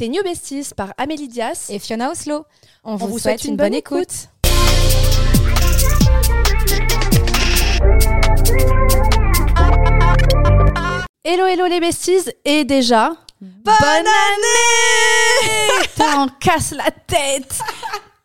Tes New Besties par Amélie Dias et Fiona Oslo. On, vous, souhaite, une, bonne, écoute. Hello, hello les besties et déjà... Bonne, année T'en casse la tête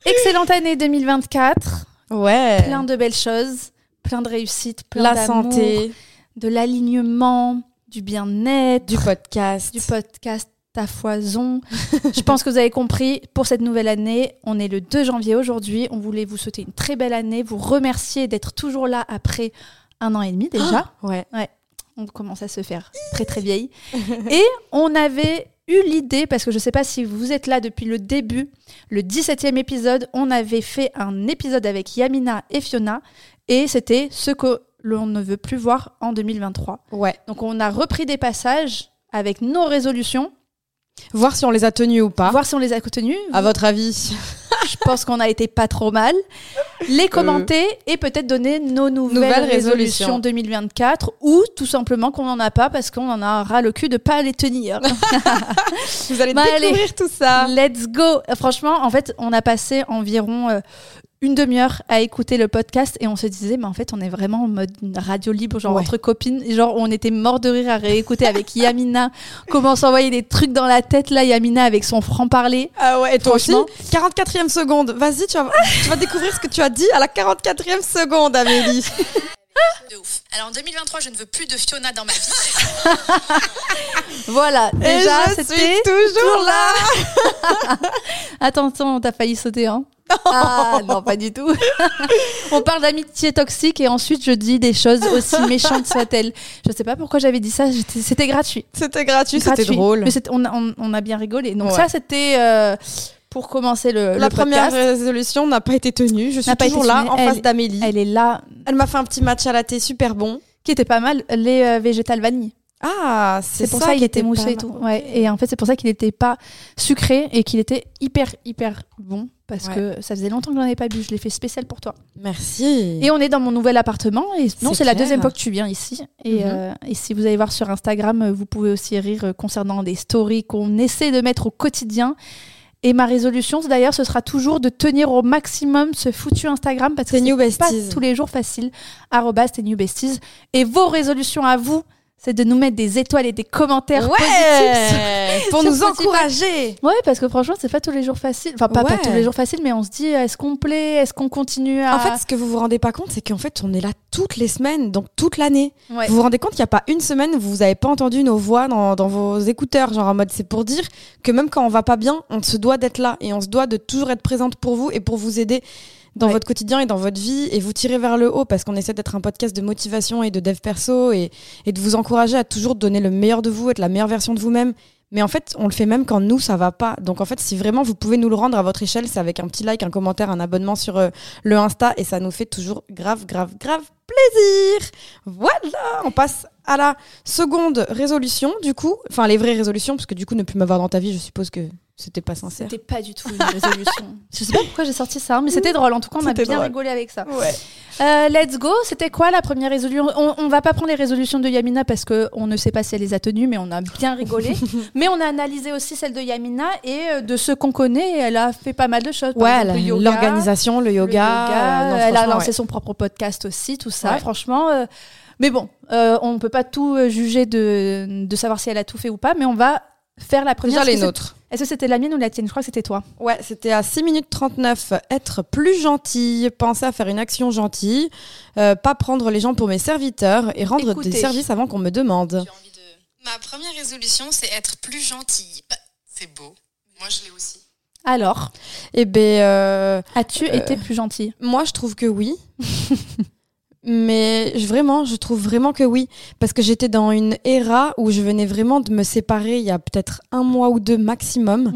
Excellente année 2024. Ouais. Plein de belles choses, plein de réussites, plein La d'amour, santé, de l'alignement, du bien-être, du podcast. du podcast à foison. Je pense que vous avez compris, pour cette nouvelle année, on est le 2 janvier aujourd'hui. On voulait vous souhaiter une très belle année, vous remercier d'être toujours là après un an et demi déjà. Ouais. on commence à se faire très très vieille. et on avait eu l'idée, parce que je ne sais pas si vous êtes là depuis le début, le 17e épisode, on avait fait un épisode avec Yamina et Fiona, et c'était ce que l'on ne veut plus voir en 2023. Ouais. Donc on a repris des passages avec nos résolutions, Voir si on les a tenus ou pas. voir si on les a tenues. À votre avis Je pense qu'on a été pas trop mal. Les commenter et peut-être donner nos nouvelles, Nouvelles résolutions résolutions. 2024 ou tout simplement qu'on n'en a pas parce qu'on en a ras le cul de pas les tenir. Vous allez Bah, découvrir allez. tout ça. Let's go Euh, Franchement, en fait, on a passé environ euh, une demi-heure à écouter le podcast et on se disait, mais en fait, on est vraiment en mode radio libre, genre Ouais. entre copines. Genre, on était mort de rire à réécouter avec Yamina comment s'envoyer des trucs dans la tête, là, Yamina avec son franc-parler. Ah ouais, et toi aussi Franchement. 44e seconde. Vas-y, tu vas, tu vas découvrir ce que tu as dit à la 44e seconde, Amélie. De ouf. Alors en 2023, je ne veux plus de Fiona dans ma vie. Voilà, Et déjà, je c'était. suis toujours là. Attention, t'as failli sauter, hein Ah non, pas du tout. On parle d'amitié toxique et ensuite je dis des choses aussi méchantes soient-elles. Je sais pas pourquoi j'avais dit ça, c'était gratuit. C'était gratuit, c'était drôle. Mais on, a- on- on a bien rigolé. Donc Ouais. ça, c'était euh, pour commencer le, La le première podcast. résolution n'a pas été tenue. Je suis toujours là, tenue. en Elle- face d'Amélie. Elle, Elle est là, m'a fait un petit match à la thé super bon. qui était pas mal, les euh, végétales vanille. Ah, C'est pour ça, qu'il qui était moussé et tout. Ouais. Et en fait, c'est pour ça qu'il n'était pas sucré et qu'il était hyper, hyper bon. Parce Ouais. que ça faisait longtemps que j'en avais pas bu. Je l'ai fait spécial pour toi. Merci. Et on est dans mon nouvel appartement. Et non, C'est la deuxième fois que tu viens ici. Et, Mhm. euh, et si vous allez voir sur Instagram, vous pouvez aussi rire concernant des stories qu'on essaie de mettre au quotidien. Et ma résolution, d'ailleurs, ce sera toujours de tenir au maximum ce foutu Instagram parce que C'est pas tous les jours facile. Arrobas, New Besties. Et vos résolutions à vous, c'est de nous mettre des étoiles et des commentaires positifs. Ouais Pour sur nous Spotify. encourager. Ouais, parce que franchement, c'est pas tous les jours facile. Enfin, pas, pas tous les jours facile, mais on se dit, est-ce qu'on plaît? Est-ce qu'on continue à. En fait, ce que vous vous rendez pas compte, c'est qu'en fait, on est là toutes les semaines, donc toute l'année. Ouais. Vous vous rendez compte qu'il n'y a pas une semaine où vous n'avez pas entendu nos voix dans, dans vos écouteurs, genre en mode c'est pour dire que même quand on va pas bien, on se doit d'être là et on se doit de toujours être présente pour vous et pour vous aider dans Ouais. votre quotidien et dans votre vie et vous tirer vers le haut parce qu'on essaie d'être un podcast de motivation et de dev perso et, et de vous encourager à toujours donner le meilleur de vous, être la meilleure version de vous-même. Mais en fait, on le fait même quand nous, ça va pas. Donc en fait, si vraiment vous pouvez nous le rendre à votre échelle, c'est avec un petit like, un commentaire, un abonnement sur euh, le Insta et ça nous fait toujours grave, grave, grave plaisir. Voilà, on passe à la seconde résolution du coup. Enfin, les vraies résolutions, parce que du coup, ne plus m'avoir dans ta vie, je suppose que c'était pas sincère. C'était pas du tout une résolution. je sais pas pourquoi j'ai sorti ça, mais c'était drôle. En tout cas, on a bien drôle. rigolé avec ça. Ouais. Euh, let's go. C'était quoi la première résolution? On, on va pas prendre les résolutions de Yamina parce que on ne sait pas si elle les a tenues, mais on a bien rigolé. mais on a analysé aussi celle de Yamina et euh, de ceux qu'on connaît, elle a fait pas mal de choses. Par Ouais, exemple, le yoga, l'organisation, le yoga. euh, non, elle a lancé ouais. son propre podcast aussi, tout ça. Ouais. Franchement. euh, mais bon, on ne peut pas tout juger de, de savoir si elle a tout fait ou pas, mais on va faire la première. Déjà les nôtres. Est-ce que c'était la mienne ou la tienne? Je crois que c'était toi. Ouais, c'était à 6 minutes 39. Être plus gentil, penser à faire une action gentille, euh, pas prendre les gens pour mes serviteurs et rendre Écoutez. des services avant qu'on me demande. J'ai envie de. Ma première résolution, c'est être plus gentille. Bah, c'est beau. Moi, je l'ai aussi. Alors, Eh ben, euh, as-tu Euh. été plus gentille moi je trouve que oui. Mais je- vraiment, je trouve vraiment que oui. Parce que j'étais dans une era où je venais vraiment de me séparer il y a peut-être un mois ou deux maximum.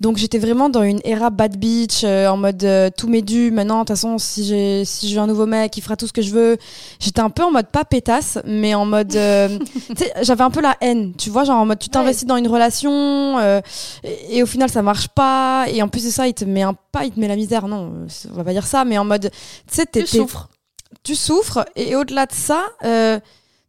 Donc j'étais vraiment dans une era bad bitch, euh, en mode euh, tout m'est dû. Maintenant, de toute façon, si j'ai si j'ai un nouveau mec, il fera tout ce que je veux. J'étais un peu en mode pas pétasse, mais en mode, euh, tu sais, j'avais un peu la haine. Tu vois, genre en mode tu t'investis dans une relation euh, et, et au final ça marche pas. Et en plus de ça, il te met un pas, il te met la misère. Non, on va pas dire ça, mais en mode, tu sais, t'es- Tu t'es- souffres. Tu souffres et au-delà de ça, euh,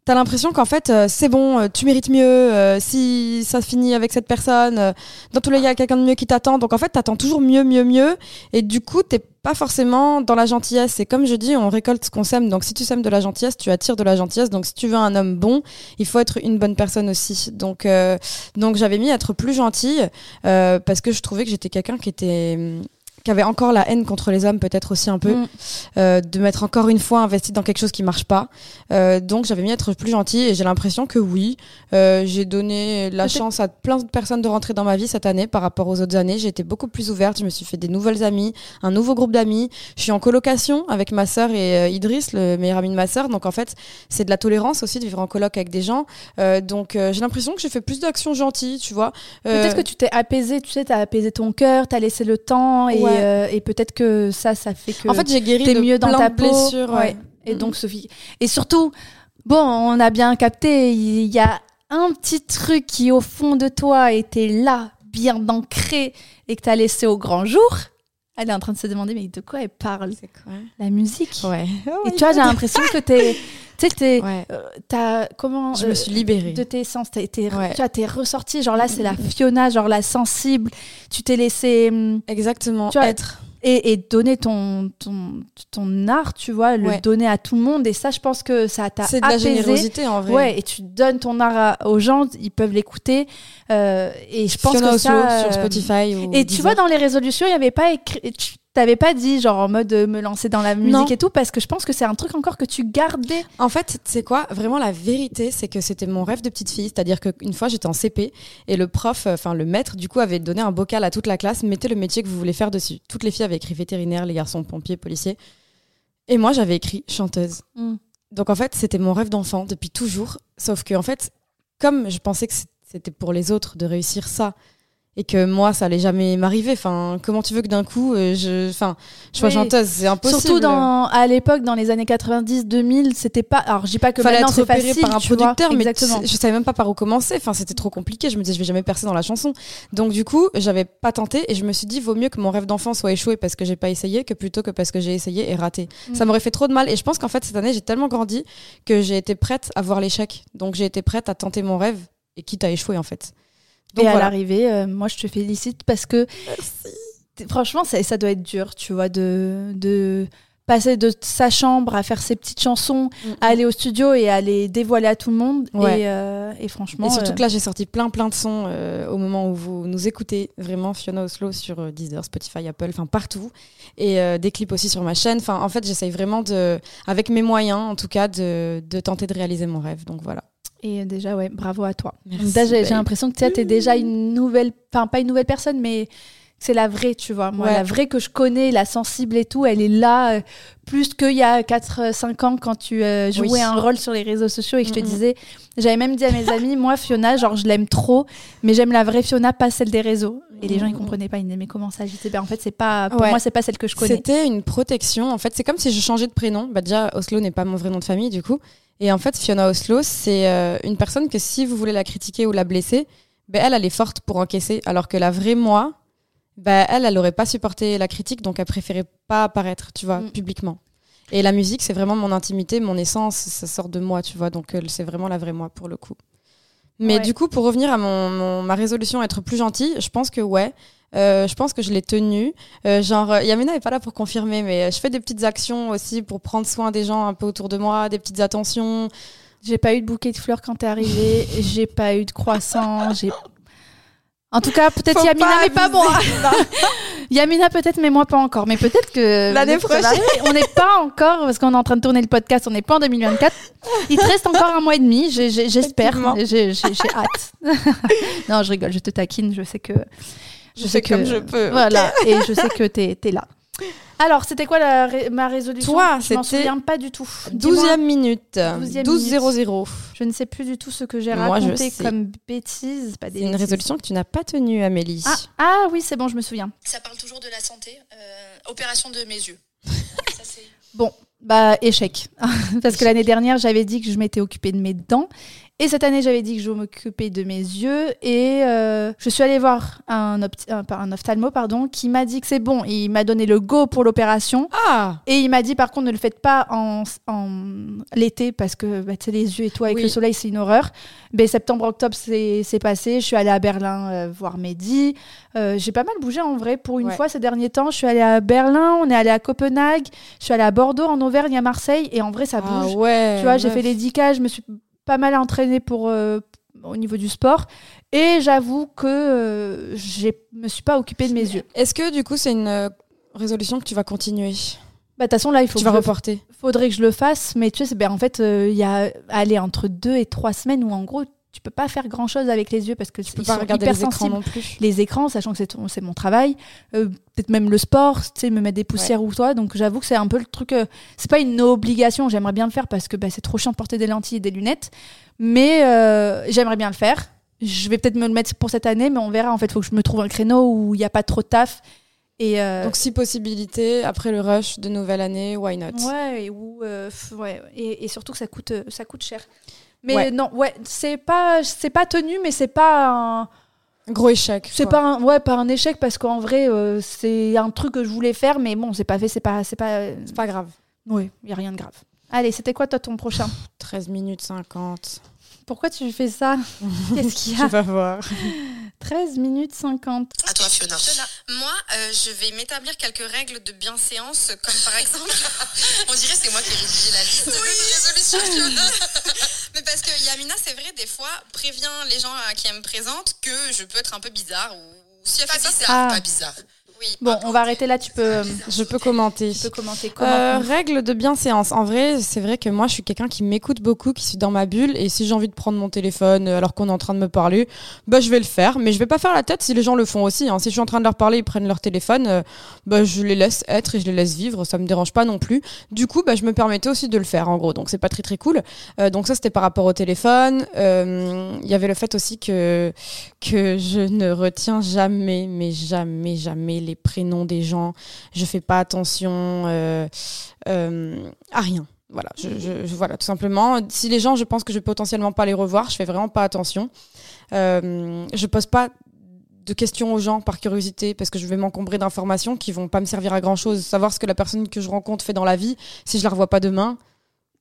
t'as l'impression qu'en fait, euh, c'est bon, euh, tu mérites mieux. si ça finit avec cette personne, dans tous les cas, il y a quelqu'un de mieux qui t'attend. Donc en fait, t'attends toujours mieux, mieux, mieux. Et du coup, t'es pas forcément dans la gentillesse. Et comme je dis, on récolte ce qu'on sème. Donc si tu sèmes de la gentillesse, tu attires de la gentillesse. Donc si tu veux un homme bon, il faut être une bonne personne aussi. Donc, donc j'avais mis être plus gentille parce que je trouvais que j'étais quelqu'un qui était hum, qui avait encore la haine contre les hommes peut-être aussi un peu Mm. euh, de m'être encore une fois investi dans quelque chose qui marche pas. Euh, donc j'avais mis être plus gentille et j'ai l'impression que oui euh, j'ai donné la chance à plein de personnes de rentrer dans ma vie cette année par rapport aux autres années. J'ai été beaucoup plus ouverte je me suis fait des nouvelles amies un nouveau groupe d'amis. Je suis en colocation avec ma sœur et Idriss le meilleur ami de ma sœur. Donc en fait c'est de la tolérance aussi de vivre en coloc avec des gens. Donc j'ai l'impression que j'ai fait plus d'actions gentilles tu vois. Peut-être que tu t'es apaisé, tu sais, t'as apaisé ton cœur, t'as laissé le temps et, Ouais. Euh, et peut-être que ça, ça fait que en fait j'ai guéri de mieux dans ta peau. blessures ouais. Ouais. Et donc Sophie. Et surtout, bon, on a bien capté, il y a un petit truc qui au fond de toi était là, bien ancré et que t'as laissé au grand jour. Elle est en train de se demander mais de quoi elle parle? C'est quoi? La musique. ouais Et tu vois, j'ai l'impression que t'es, tu sais, t'es, ouais euh, t'as comment je euh, me suis libérée de tes sens, t'es, t'es- Ouais. tu vois, t'es ressorti. Genre là, c'est la Fiona, genre la sensible. Tu t'es laissé hum, Exactement, Tu vois, être. et, et donner ton, ton, ton art, tu vois, le Ouais. donner à tout le monde. Et ça, je pense que ça t'a C'est de la apaisé. générosité en vrai. Ouais, et tu donnes ton art à- aux gens, ils peuvent l'écouter. Euh, et je pense Fiona que ça. sur euh, Spotify. Ou Et tu vois, dans les résolutions, il n'y avait pas écrit. Tu t'avais pas dit, genre, en mode de me lancer dans la musique Non. et tout, parce que je pense que c'est un truc encore que tu gardais. En fait, c'est quoi? Vraiment, la vérité, c'est que c'était mon rêve de petite fille. C'est-à-dire qu'une fois, j'étais en CP et le prof, euh, enfin le maître, du coup, avait donné un bocal à toute la classe. Mettez le métier que vous voulez faire dessus. Toutes les filles avaient écrit vétérinaire, les garçons pompiers, policiers. Et moi, j'avais écrit chanteuse. Mm. Donc en fait, c'était mon rêve d'enfant depuis toujours. Sauf que en fait, comme je pensais que c'était pour les autres de réussir ça et que moi, ça allait jamais m'arriver. Enfin, comment tu veux que d'un coup, euh, je, enfin, je sois Oui. chanteuse C'est impossible. Surtout dans, à l'époque, dans les années 90-2000, c'était pas. Alors, je dis pas que fallait maintenant c'est facile. par un vois. producteur, mais je savais même pas par où commencer. Enfin, c'était trop compliqué. Je me disais, je vais jamais percer dans la chanson. Donc, du coup, j'avais pas tenté et je me suis dit, vaut mieux que mon rêve d'enfant soit échoué parce que j'ai pas essayé que plutôt que parce que j'ai essayé et raté. Mm. Ça m'aurait fait trop de mal. Et je pense qu'en fait, cette année, j'ai tellement grandi que j'ai été prête à voir l'échec. Donc, j'ai été prête à tenter mon rêve et quitte à échouer, en fait. Donc, et à voilà. l'arrivée, euh, moi, je te félicite parce que franchement, ça, ça doit être dur, tu vois, de, de passer de sa chambre à faire ses petites chansons, à aller au studio et à les dévoiler à tout le monde. Ouais. Et, euh, et franchement, Et surtout euh, que là, j'ai sorti plein plein de sons euh, au moment où vous nous écoutez. Vraiment, Fiona Oslo sur euh, Deezer, Spotify, Apple, enfin partout. Et euh, des clips aussi sur ma chaîne. Enfin, en fait, j'essaye vraiment de, avec mes moyens, en tout cas, de, de tenter de réaliser mon rêve. Donc voilà. Et déjà, ouais, bravo à toi. J'ai l'impression que tu es déjà une nouvelle, enfin, pas une nouvelle personne, mais c'est la vraie, tu vois. Moi, Ouais. la vraie que je connais, la sensible et tout, elle est là euh, plus qu'il y a 4-5 ans quand tu euh, jouais Oui. un rôle sur les réseaux sociaux et que je te disais, j'avais même dit à mes amis, moi, Fiona, genre, je l'aime trop, mais j'aime la vraie Fiona, pas celle des réseaux. Et les gens, ils comprenaient pas, ils disaient, mais comment ça ben, en fait, c'est pas, pour Ouais. moi, c'est pas celle que je connais. C'était une protection. En fait, c'est comme si je changeais de prénom. Bah, déjà, Oslo n'est pas mon vrai nom de famille, du coup. Et en fait, Fiona Oslo, c'est euh, une personne que si vous voulez la critiquer ou la blesser, bah, elle, elle est forte pour encaisser. Alors que la vraie moi, bah, elle, elle n'aurait pas supporté la critique, donc elle préférait pas apparaître, tu vois, Mm. publiquement. Et la musique, c'est vraiment mon intimité, mon essence, ça sort de moi, tu vois. Donc, euh, c'est vraiment la vraie moi pour le coup. Mais Ouais. du coup, pour revenir à mon, mon- ma résolution être plus gentille, je pense que ouais. Euh, je pense que je l'ai tenue. Euh, genre, euh, Yamina n'est pas là pour confirmer, mais euh, je fais des petites actions aussi pour prendre soin des gens un peu autour de moi, des petites attentions. J'ai pas eu de bouquet de fleurs quand t'es arrivée, j'ai pas eu de croissant, j'ai. En tout cas, peut-être Yamina, pas mais pas moi. Yamina, peut-être, mais moi pas encore. Mais peut-être que. L'année prochaine. On n'est pas encore, parce qu'on est en train de tourner le podcast, on n'est pas en 2024. Il te reste encore un mois et demi, j'espère. J'ai hâte. non, je rigole, je te taquine, je sais que. Je fais comme je peux. Voilà, et je sais que t'es es là. Alors, c'était quoi la ré- ma résolution? Toi, Je m'en souviens pas du tout. Dis-moi. 12e minute. 12e 12-0-0. Je ne sais plus du tout ce que j'ai raconté comme des C'est une résolution que tu n'as pas tenue, Amélie. Ah, ah oui, c'est bon, je me souviens. Ça parle toujours de la santé. Euh, opération de mes yeux. Ça, c'est- Bah, échec. Parce que l'année dernière, j'avais dit que je m'étais occupée de mes dents. Et cette année, j'avais dit que je m'occupais de mes yeux et euh, je suis allée voir un, un, un ophtalmo pardon, qui m'a dit que c'est bon. Il m'a donné le go pour l'opération. Ah Et il m'a dit par contre ne le faites pas en, en l'été parce que bah, les yeux et tout avec Oui. le soleil c'est une horreur. Mais septembre-octobre c'est c'est passé. Je suis allée à Berlin euh, voir Mehdi. Euh, J'ai pas mal bougé en vrai pour une Ouais. fois ces derniers temps. Je suis allée à Berlin, on est allé à Copenhague, je suis allée à Bordeaux, en Auvergne, à Marseille et en vrai ça Ah bouge. ouais. Tu vois, j'ai fait les 10 cas, je me suis pas mal entraînée pour, euh, au niveau du sport. Et j'avoue que euh, je me suis pas occupée de mes yeux. Est-ce que du coup, c'est une euh, résolution que tu vas continuer? Bah, de toute façon, là, il faut Tu que vas reporter faudrait que je le fasse. Mais tu sais, ben, en fait, euh, il y a aller entre deux et trois semaines où, en gros, tu peux pas faire grand chose avec les yeux parce que Tu peux pas regarder les écrans non plus. Les écrans, sachant que c'est mon travail, euh, peut-être même le sport, tu sais, me mettre des poussières ou toi. Donc j'avoue que c'est un peu le truc. euh, c'est pas une obligation, j'aimerais bien le faire parce que bah, c'est trop chiant de porter des lentilles et des lunettes. Mais euh, j'aimerais bien le faire. Je vais peut-être me le mettre pour cette année, mais on verra. En fait, il faut que je me trouve un créneau où il n'y a pas trop de taf. Et euh, Donc, si possibilité, après le rush de nouvelle année, why not? Ouais, et, où, euh, f- ouais, et, et surtout que ça coûte, ça coûte cher. Mais Ouais. non, ouais, c'est pas, c'est pas tenu, mais c'est pas un, Gros échec. c'est pas un, ouais, pas un échec parce qu'en vrai, euh, c'est un truc que je voulais faire, mais bon, c'est pas fait, c'est pas, c'est pas, euh, C'est pas grave. ouais, y a rien de grave. Allez, c'était quoi toi ton prochain? 13 minutes 50. Pourquoi tu fais ça Qu'est-ce qu'il y Tu a vas voir. 13 minutes 50. À toi, Fiona. Moi, euh, je vais m'établir quelques règles de bienséance, comme par exemple. On dirait que c'est moi qui ai rédigé la liste de résolutions, Fiona. Mais parce que Yamina, c'est vrai, des fois, prévient les gens à qui elle me présente que je peux être un peu bizarre ou si elle fait ça, c'est Ah. pas bizarre. Oui. Bon, on va arrêter là. Tu peux, euh, Je peux commenter. tu peux commenter. Comment Euh, règle de bienséance. En vrai, c'est vrai que moi, je suis quelqu'un qui m'écoute beaucoup, qui suis dans ma bulle. Et si j'ai envie de prendre mon téléphone euh, alors qu'on est en train de me parler, bah, je vais le faire. Mais je vais pas faire la tête si les gens le font aussi. hein. Si je suis en train de leur parler, ils prennent leur téléphone, euh, bah, je les laisse être et je les laisse vivre. Ça me dérange pas non plus. Du coup, bah, je me permettais aussi de le faire, en gros. Donc, c'est pas très, très cool. Euh, donc, ça, c'était par rapport au téléphone. Il y avait le fait aussi que, que je ne retiens jamais, mais jamais, jamais les prénoms des gens. Je fais pas attention euh, euh, à rien. Voilà, je, voilà, tout simplement. Si les gens, je pense que je vais potentiellement pas les revoir, je fais vraiment pas attention. Euh, je pose pas de questions aux gens par curiosité parce que je vais m'encombrer d'informations qui vont pas me servir à grand chose. Savoir ce que la personne que je rencontre fait dans la vie, si je la revois pas demain.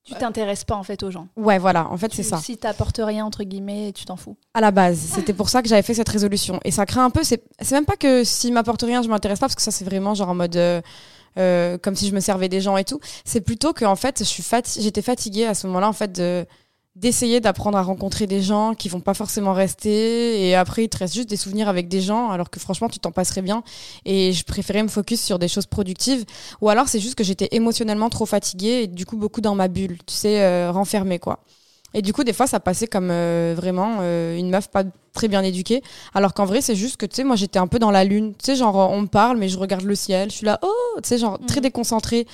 Tu t'intéresses pas en fait aux gens. Ouais, voilà, en fait, c'est ça. Si t'apportes rien entre guillemets, tu t'en fous. À la base, c'était pour ça que j'avais fait cette résolution. Et ça craint un peu, c'est c'est même pas que s'il m'apporte rien, je m'intéresse pas, parce que ça, c'est vraiment genre en mode. euh, euh, comme si je me servais des gens et tout. C'est plutôt que en fait, je suis fati- j'étais fatiguée à ce moment-là en fait de d'essayer d'apprendre à rencontrer des gens qui vont pas forcément rester. Et après il te reste juste des souvenirs avec des gens alors que franchement tu t'en passerais bien. Et je préférais me focus sur des choses productives. Ou alors c'est juste que j'étais émotionnellement trop fatiguée et du coup beaucoup dans ma bulle tu sais euh, renfermée quoi et du coup des fois ça passait comme euh, vraiment euh, une meuf pas très bien éduquée. Alors qu'en vrai c'est juste que tu sais moi j'étais un peu dans la lune. Tu sais genre on me parle mais je regarde le ciel. Je suis là oh tu sais genre très Mhm. déconcentrée.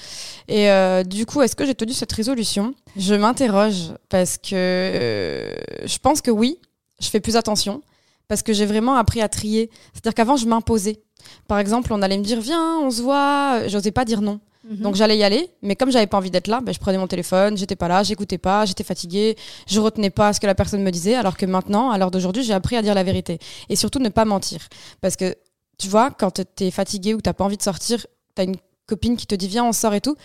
Et euh, du coup est-ce que j'ai tenu cette résolution? Je m'interroge parce que je pense que oui je fais plus attention parce que j'ai vraiment appris à trier. C'est-à-dire qu'avant je m'imposais. Par exemple on allait me dire viens on se voit. J'osais pas dire non Mhm. donc j'allais y aller, mais comme j'avais pas envie d'être là, ben, je prenais mon téléphone, j'étais pas là, j'écoutais pas, j'étais fatiguée, je retenais pas ce que la personne me disait, alors que maintenant, à l'heure d'aujourd'hui, j'ai appris à dire la vérité. Et surtout ne pas mentir. Parce que, tu vois, quand t'es fatigué ou t'as pas envie de sortir, t'as une copine qui te dit viens, on sort et tout.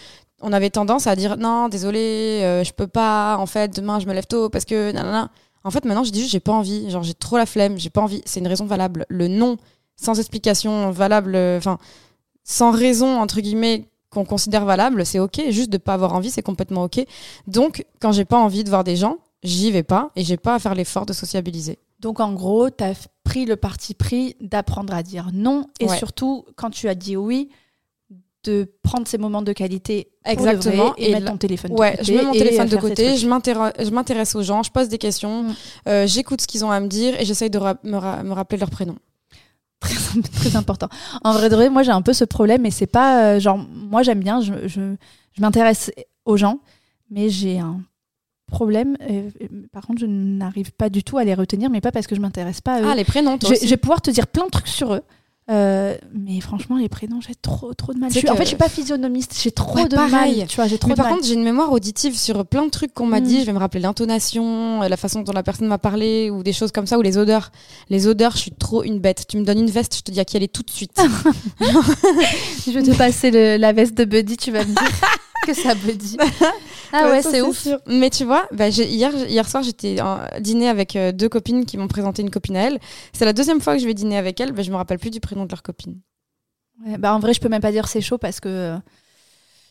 On avait tendance à dire non, désolé, euh, je peux pas, en fait, demain je me lève tôt parce que nanana. En fait, maintenant, je dis juste j'ai pas envie, genre j'ai trop la flemme, j'ai pas envie. C'est une raison valable. Le non, sans explication valable, euh, enfin, sans raison, entre guillemets, qu'on considère valable, c'est ok. Juste de pas avoir envie, c'est complètement ok. Donc, quand j'ai pas envie de voir des gens, j'y vais pas et j'ai pas à faire l'effort de sociabiliser. Donc en gros, tu as pris le parti pris d'apprendre à dire non et Ouais. surtout quand tu as dit oui de prendre ces moments de qualité Exactement. et, Et mettre ton téléphone de Ouais, côté je mets mon téléphone de côté, je m'intér- je m'intéresse aux gens, je pose des questions, Mm. euh, j'écoute ce qu'ils ont à me dire et j'essaye de ra- me, ra- me rappeler leur prénom. Très, très important. En vrai de vrai, moi j'ai un peu ce problème et c'est pas euh, genre moi j'aime bien, je, je, je m'intéresse aux gens, mais j'ai un problème. euh, par contre, je n'arrive pas du tout à les retenir, mais pas parce que je m'intéresse pas à eux. Ah, les prénoms, toi je, aussi. je vais pouvoir te dire plein de trucs sur eux. Euh, mais franchement, les prénoms, j'ai trop, trop de mal. Je suis- En fait, je suis pas physionomiste. J'ai trop Ouais, de pareil. mal. Tu vois, j'ai trop Mais de par mal. contre, j'ai une mémoire auditive sur plein de trucs qu'on m'a Mm. dit. Je vais me rappeler l'intonation, euh, la façon dont la personne m'a parlé, ou des choses comme ça, ou les odeurs. Les odeurs, je suis trop une bête. Tu me donnes une veste, je te dis à qui elle est tout de suite. Je vais te passer le- la veste de Buddy, tu vas me dire que ça Buddy. Ah ouais, c'est ouf. sûr. Mais tu vois, bah, hier, hier soir, j'étais dîner avec euh, deux copines qui m'ont présenté une copine à elle. C'est la deuxième fois que je vais dîner avec elle. Bah, je me rappelle plus du prénom de leur copine. Ouais, bah en vrai, je peux même pas dire c'est chaud parce que euh,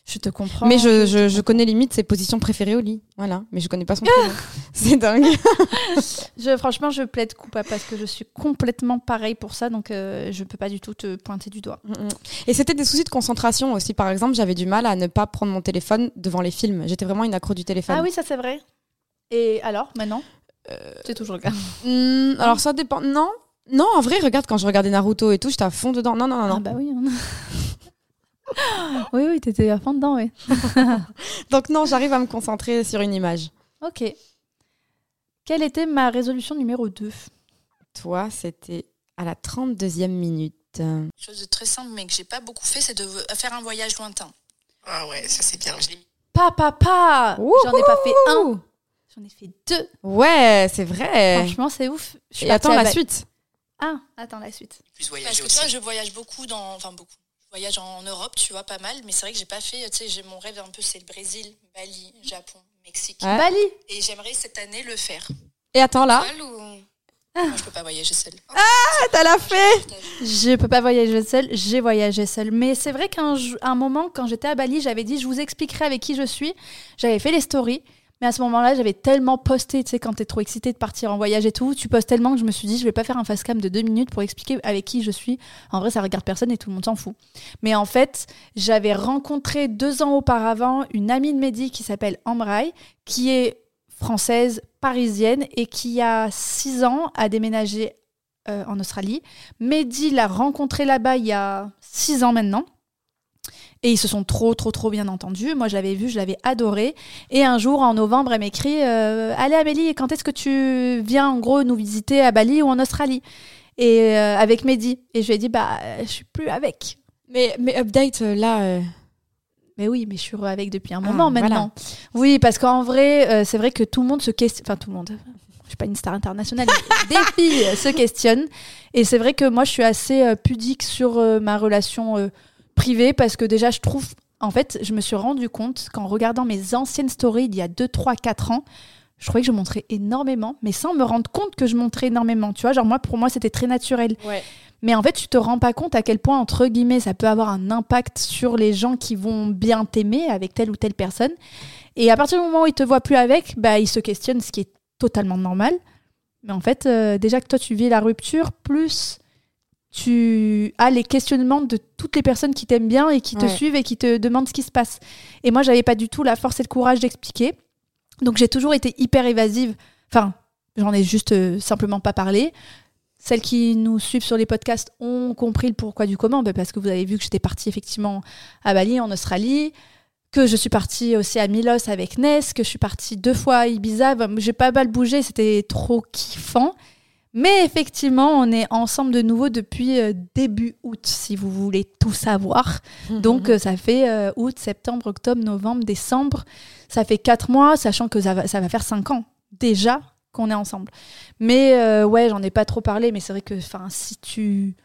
je te comprends. Mais je, je, je connais limite ses positions préférées au lit. Voilà. Mais je connais pas son prénom. c'est dingue. Je- franchement, je plaide coupable parce que je suis complètement pareil pour ça, donc euh, je peux pas du tout te pointer du doigt. Mm, mm. Et c'était des soucis de concentration aussi. Par exemple, j'avais du mal à ne pas prendre mon téléphone devant les films. J'étais vraiment une accro du téléphone. Ah oui, ça c'est vrai. Et alors, maintenant Euh, C'est toujours le cas. Hmm, alors ça dépend. Non, non. En vrai, regarde quand je regardais Naruto et tout, j'étais à fond dedans. Non, non, non, non. Ah bah oui. hein. oui, oui, t'étais à fond dedans, oui. Donc non, j'arrive à me concentrer sur une image. Ok. Quelle était ma résolution numéro 2 Toi, c'était à la 32e minute. Chose de très simple, mais que j'ai pas beaucoup fait, c'est de faire un voyage lointain. Ah ouais, ça c'est bien. Je l'ai mis. Pas, papa J'en ai pas fait un, j'en ai fait deux. Ouais, c'est vrai. Franchement, c'est ouf. Je suis Et attends la suite. Ah, attends la suite. Plus Parce que je voyage beaucoup dans. Enfin, beaucoup. Voyage en Europe, tu vois, pas mal. Mais c'est vrai que j'ai pas fait. Tu sais, j'ai mon rêve un peu, c'est le Brésil, Bali, Japon, Mexique. Ouais. Bali Et j'aimerais cette année le faire. Et attends là. Seule ou. Moi, je peux pas voyager seule. Ah, t'as la fait. Je peux pas voyager seule, j'ai voyagé seule. Mais c'est vrai qu'un un moment, quand j'étais à Bali, j'avais dit, je vous expliquerai avec qui je suis. J'avais fait les stories. Mais à ce moment-là, j'avais tellement posté, tu sais, quand t'es trop excité de partir en voyage et tout, tu postes tellement que je me suis dit, je vais pas faire un face cam de deux minutes pour expliquer avec qui je suis. En vrai, ça regarde personne et tout le monde s'en fout. Mais en fait, j'avais rencontré deux ans auparavant une amie de Mehdi qui s'appelle Ambraï, qui est française, parisienne et qui a six ans a déménagé euh, en Australie. Mehdi l'a rencontré là-bas il y a six ans maintenant. Et ils se sont trop, trop, trop bien entendus. Moi, je l'avais vu, je l'avais adoré. Et un jour, en novembre, elle m'écrit euh, Allez, Amélie, quand est-ce que tu viens, en gros, nous visiter à Bali ou en Australie? Et euh, avec Mehdi. Et je lui ai dit Bah, euh, je suis plus avec. Mais, mais update euh, là. euh, Mais oui, mais je suis avec depuis un Ah, moment maintenant. Oui, parce qu'en vrai, c'est vrai que tout le monde se questionne. Enfin, tout le monde. Je suis pas une star internationale. des filles se questionnent. Et c'est vrai que moi, je suis assez euh, pudique sur euh, ma relation euh, privée parce que déjà, je trouve. En fait, je me suis rendu compte qu'en regardant mes anciennes stories d'il y a 2, 3, 4 ans, je trouvais que je montrais énormément, mais sans me rendre compte que je montrais énormément. Tu vois, genre moi, pour moi, c'était très naturel. Ouais. Mais en fait, tu te rends pas compte à quel point, entre guillemets, ça peut avoir un impact sur les gens qui vont bien t'aimer avec telle ou telle personne. Et à partir du moment où ils te voient plus avec, bah, ils se questionnent, ce qui est totalement normal. Mais en fait, euh, déjà que toi, tu vis la rupture, plus tu as les questionnements de toutes les personnes qui t'aiment bien et qui te Ouais. suivent et qui te demandent ce qui se passe. Et moi, j'avais pas du tout la force et le courage d'expliquer. Donc, j'ai toujours été hyper évasive. Enfin, j'en ai juste euh, simplement pas parlé. Celles qui nous suivent sur les podcasts ont compris le pourquoi du comment, bah, parce que vous avez vu que j'étais partie effectivement à Bali, en Australie, que je suis partie aussi à Milos avec Ness, que je suis partie deux fois à Ibiza. Bah, J'ai pas mal bougé, c'était trop kiffant. Mais effectivement, on est ensemble de nouveau depuis euh, début août, si vous voulez tout savoir. Donc, euh, ça fait euh, août, septembre, octobre, novembre, décembre. Ça fait quatre mois, sachant que ça va, ça va faire cinq ans déjà qu'on est ensemble. Mais ouais, j'en ai pas trop parlé, mais c'est vrai que si tu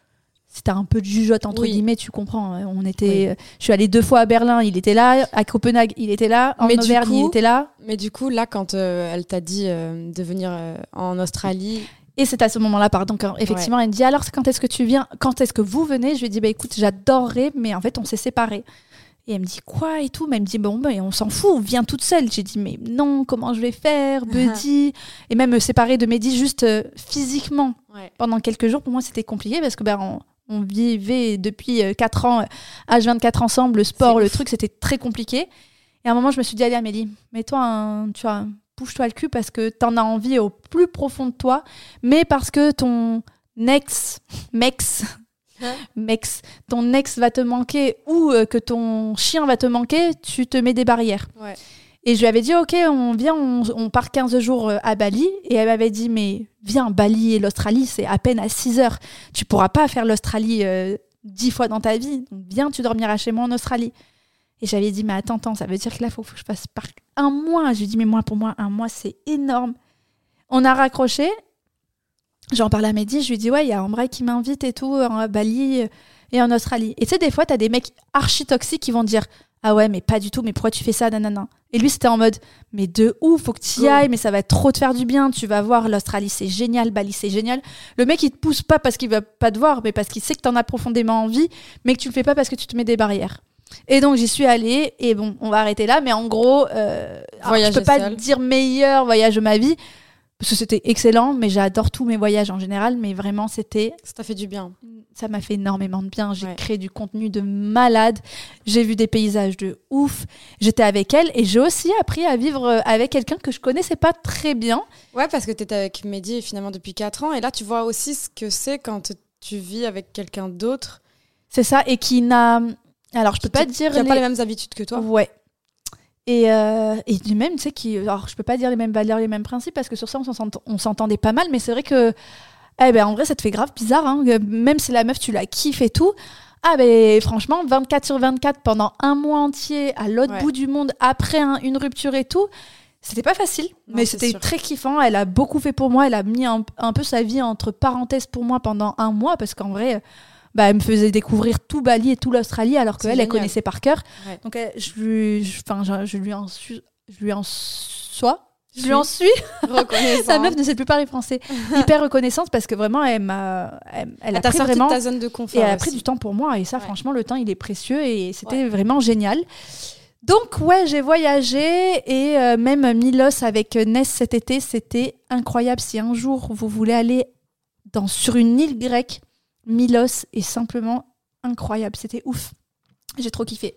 si t'as un peu de jugeote entre Oui. guillemets, tu comprends. hein. On était, je suis allée deux fois à Berlin, il était là, à Copenhague, il était là, en Mais Auvergne, il coup- était là. Mais du coup, là, quand euh, elle t'a dit euh, de venir euh, en Australie, Et c'est à ce moment-là, pardon, quand effectivement, elle me dit alors quand est-ce que tu viens Quand est-ce que vous venez? Je lui ai dit bah écoute, j'adorerais, mais en fait on s'est séparés. Et elle me dit quoi et tout, mais elle me dit bon ben on s'en fout, viens toute seule. J'ai dit mais non, comment je vais faire, Buddy Et même me séparer de Mehdi juste euh, physiquement Ouais. pendant quelques jours, pour moi c'était compliqué parce que ben on, on vivait depuis 4 ans, euh, H24 ensemble, le sport, le ouf. truc, c'était très compliqué. Et à un moment je me suis dit allez Amélie, mets-toi un, tu vois, bouge-toi le cul parce que t'en as envie au plus profond de toi mais parce que ton ex, mex, Hein mex, ton ex va te manquer ou euh, que ton chien va te manquer, tu te mets des barrières. Ouais. Et je lui avais dit, ok, on vient, on, on part 15 jours euh, à Bali. Et elle m'avait dit, mais viens, Bali et l'Australie, c'est à peine à 6 heures. Tu pourras pas faire l'Australie euh, 10 fois dans ta vie. Donc viens, tu dormiras chez moi en Australie. Et j'avais dit, mais attends, attends, ça veut dire que là, il faut, que je fasse par un mois. Je lui ai dit, mais moi, pour moi, un mois, c'est énorme. On a raccroché. J'en parle à Mehdi, je lui dis, ouais, il y a Ambray qui m'invite et tout, à Bali et en Australie. Et tu sais, des fois, t'as des mecs archi toxiques qui vont dire, ah ouais, mais pas du tout, mais pourquoi tu fais ça, nanana. Et lui, c'était en mode, mais de ouf, faut que tu y ailles, mais ça va trop te faire du bien, tu vas voir, l'Australie, c'est génial, Bali, c'est génial. Le mec, il te pousse pas parce qu'il veut pas te voir, mais parce qu'il sait que t'en as profondément envie, mais que tu le fais pas parce que tu te mets des barrières. Et donc, j'y suis allée, et bon, on va arrêter là, mais en gros, euh, alors, je peux pas dire meilleur voyage de ma vie, parce que c'était excellent, mais j'adore tous mes voyages en général, mais vraiment, c'était Ça t'a fait du bien. ça m'a fait énormément de bien. J'ai Ouais. créé du contenu de malade. J'ai vu des paysages de ouf. J'étais avec elle et j'ai aussi appris à vivre euh, avec quelqu'un que je connaissais pas très bien. Ouais, parce que tu étais avec Mehdi finalement depuis 4 ans. Et là, tu vois aussi ce que c'est quand tu vis avec quelqu'un d'autre. C'est ça et qui n'a. Alors je peux pas dire Qui n'a les- pas les mêmes habitudes que toi. Ouais. Et, euh, et même, tu sais, qui. Alors je peux pas dire les mêmes valeurs, les mêmes principes parce que sur ça on s'entend- on s'entendait pas mal, mais c'est vrai que. Eh ben, en vrai, ça te fait grave bizarre. hein, Même si la meuf, tu la kiffes et tout. Ah ben franchement, 24 sur 24 pendant un mois entier à l'autre Ouais. bout du monde après un- une rupture et tout, c'était pas facile, Non, mais c'était très kiffant. Elle a beaucoup fait pour moi. Elle a mis un, un peu sa vie entre parenthèses pour moi pendant un mois parce qu'en vrai, bah, elle me faisait découvrir tout Bali et tout l'Australie alors qu'elle, elle connaissait par cœur. Ouais. Donc elle- je lui, je- enfin, je, je lui en suis, je lui en sois. Je lui en suis. Sa meuf ne sait plus parler français. Hyper reconnaissante parce que vraiment, elle m'a, elle, elle a Elle pris vraiment de ta zone de et elle a pris aussi. du temps pour moi. Et ça, Ouais. franchement, le temps, il est précieux et c'était vraiment génial. Donc, ouais, j'ai voyagé et euh, même Milos avec Ness cet été, c'était incroyable. Si un jour vous voulez aller dans, sur une île grecque, Milos est simplement incroyable. C'était ouf. J'ai trop kiffé.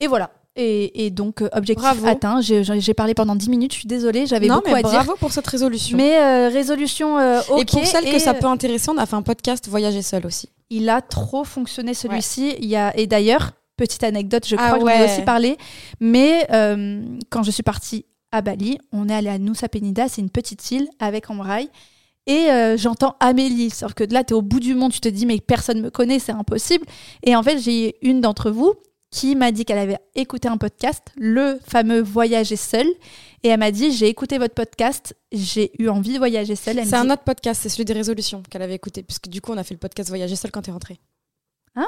Et voilà. Et, et donc, euh, objectif Bravo. atteint. J'ai parlé pendant 10 minutes, je suis désolée, j'avais beaucoup mais à dire. bravo pour cette résolution. Mais euh, résolution euh, ok. et pour celles que ça peut intéresser, on a fait un podcast Voyager seul aussi. il a trop fonctionné celui-ci. Il y a et d'ailleurs petite anecdote, je Ah crois que ouais. aussi parlé. Mais euh, quand je suis partie à Bali, on est allé à Nusa Penida, c'est une petite île avec Ambraï. Et euh, j'entends Amélie, sauf que là, tu es au bout du monde, tu te dis, mais personne me connaît, c'est impossible. Et en fait, j'ai une d'entre vous qui m'a dit qu'elle avait écouté un podcast, le fameux Voyager seul. Et elle m'a dit, j'ai écouté votre podcast, j'ai eu envie de voyager seule. C'est un dit, autre podcast, c'est celui des résolutions qu'elle avait écouté. Puisque du coup, on a fait le podcast Voyager seul quand t'es rentrée. Hein?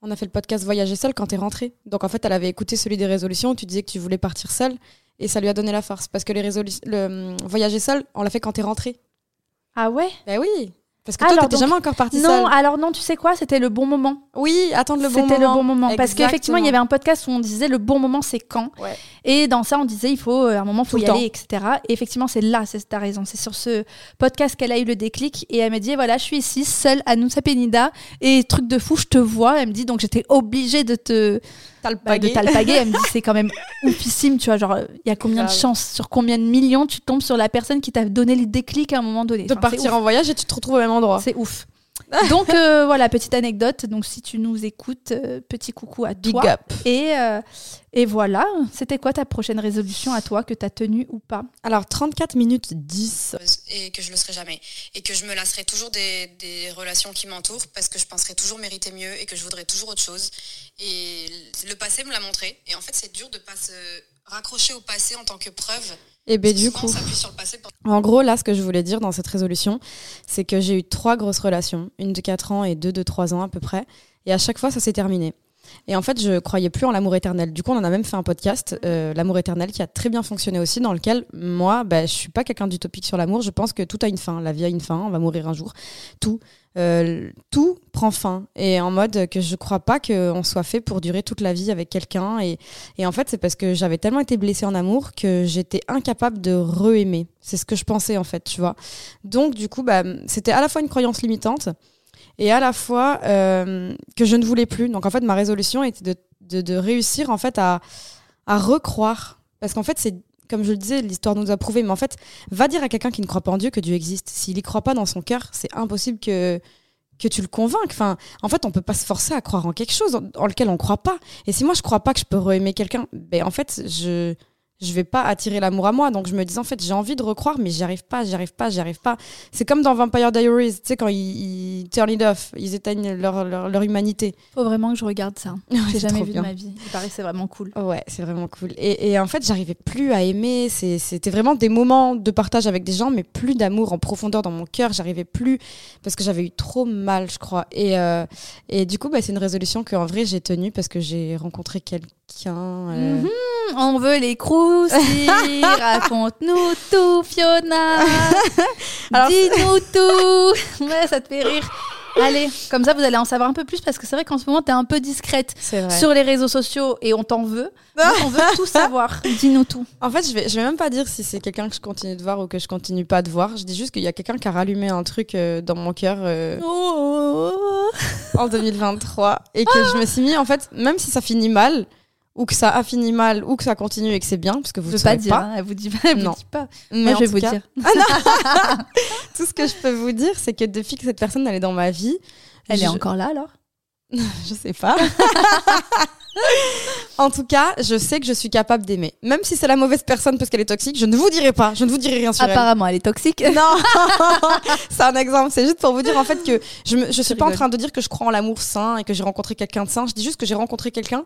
On a fait le podcast Voyager seul quand t'es rentrée. Donc en fait, elle avait écouté celui des résolutions où tu disais que tu voulais partir seule. Et ça lui a donné la force. Parce que les résolu- le hum, Voyager seul, on l'a fait quand t'es rentrée. Ah ouais? Ben oui Parce que toi, t'étais donc- jamais encore partie Non, seule. alors non, tu sais quoi, c'était le bon moment. Oui, attendre le bon moment. C'était le bon moment. Parce qu'effectivement, il y avait un podcast où on disait le bon moment, c'est quand? Ouais. Et dans ça, on disait il faut, euh, un moment, faut Tout y le aller, etc. Et effectivement, c'est là, c'est t'as raison. C'est sur ce podcast qu'elle a eu le déclic. Et elle me dit voilà, je suis ici, seule à Nusa Penida. Et truc de fou, je te vois. Elle me dit donc j'étais obligée de te Bah, de t'alpaguer. Elle me dit c'est quand même oufissime, tu vois. Genre, il y a combien de chances, sur combien de millions tu tombes sur la personne qui t'a donné le déclic à un moment donné. de Enfin, partir en voyage et tu te retrouves au même endroit. C'est ouf. Donc euh, voilà, petite anecdote. Donc si tu nous écoutes, euh, petit coucou à Big toi. up. Et, euh, et voilà, c'était quoi ta prochaine résolution à toi que tu as tenue ou pas? Alors, 34 minutes 10. et que je le serai jamais. Et que je me lasserai toujours des, des relations qui m'entourent parce que je penserai toujours mériter mieux et que je voudrais toujours autre chose. Et le passé me l'a montré. Et en fait, c'est dur de pas se raccrocher au passé en tant que preuve. Et ben Parce que du coup. on s'appuie sur le passé pour En gros, là, ce que je voulais dire dans cette résolution, c'est que j'ai eu trois grosses relations, une de 4 ans et deux de 3 ans à peu près. Et à chaque fois, ça s'est terminé. Et en fait, je croyais plus en l'amour éternel. Du coup, on en a même fait un podcast, euh, l'amour éternel, qui a très bien fonctionné aussi, dans lequel moi, bah, je suis pas quelqu'un d'utopique sur l'amour. Je pense que tout a une fin. La vie a une fin. On va mourir un jour. Tout, euh, tout prend fin. Et en mode que je crois pas qu'on soit fait pour durer toute la vie avec quelqu'un. Et, en fait, c'est parce que j'avais tellement été blessée en amour que j'étais incapable de re-aimer. C'est ce que je pensais, en fait, tu vois. Donc, du coup, bah, c'était à la fois une croyance limitante et à la fois euh, que je ne voulais plus. Donc, en fait, ma résolution était de, de, réussir, en fait, à, à recroire. Parce qu'en fait, c'est. Comme je le disais, l'histoire nous a prouvé, mais en fait, va dire à quelqu'un qui ne croit pas en Dieu que Dieu existe. S'il y croit pas dans son cœur, c'est impossible que, que tu le convainques. Enfin, en fait, on peut pas se forcer à croire en quelque chose en, lequel on croit pas. Et si moi je crois pas que je peux re-aimer quelqu'un, ben en fait, je je vais pas attirer l'amour à moi. Donc je me dis en fait, j'ai envie de recroire, mais j'y arrive pas, j'y arrive pas, j'y arrive pas. C'est comme dans Vampire Diaries, tu sais, quand ils, ils turn it off, ils éteignent leur, leur, leur humanité. Faut vraiment que je regarde ça. Ouais, J'ai jamais vu bien. de ma vie. Il paraît que c'est vraiment cool. Ouais, c'est vraiment cool. Et, et en fait, j'arrivais plus à aimer. C'était vraiment des moments de partage avec des gens, mais plus d'amour en profondeur dans mon cœur. J'arrivais plus parce que j'avais eu trop mal, je crois. Et, euh, et du coup, bah, c'est une résolution que en vrai j'ai tenue parce que j'ai rencontré quelqu'un. Euh, Mhm, on veut les croustilles. Raconte-nous tout, Fiona. Alors- Dis-nous tout. Ouais, ça te fait rire. Allez, comme ça vous allez en savoir un peu plus parce que c'est vrai qu'en ce moment t'es un peu discrète sur les réseaux sociaux et on t'en veut. On veut tout savoir. Dis-nous tout. En fait, je vais, je vais même pas dire si c'est quelqu'un que je continue de voir ou que je continue pas de voir. Je dis juste qu'il y a quelqu'un qui a rallumé un truc euh, dans mon cœur euh, Oh. en 2023 et que je me suis mis en fait, même si ça finit mal ou que ça a fini mal ou que ça continue et que c'est bien parce que vous ne pas dire. pas. hein, Elle vous dit pas. Elle vous Non. dit pas. Mais Moi, je vais vous cas, dire. Tout ce que je peux vous dire, c'est que depuis que cette personne elle est dans ma vie, Elle je, est encore là alors? Je sais pas. En tout cas, je sais que je suis capable d'aimer, même si c'est la mauvaise personne parce qu'elle est toxique. Je ne vous dirai pas, je ne vous dirai rien sur elle. Apparemment, elle est toxique. Non, c'est un exemple. C'est juste pour vous dire en fait que je, je suis pas en train de dire que je crois en l'amour sain et que j'ai rencontré quelqu'un de sain. Je dis juste que j'ai rencontré quelqu'un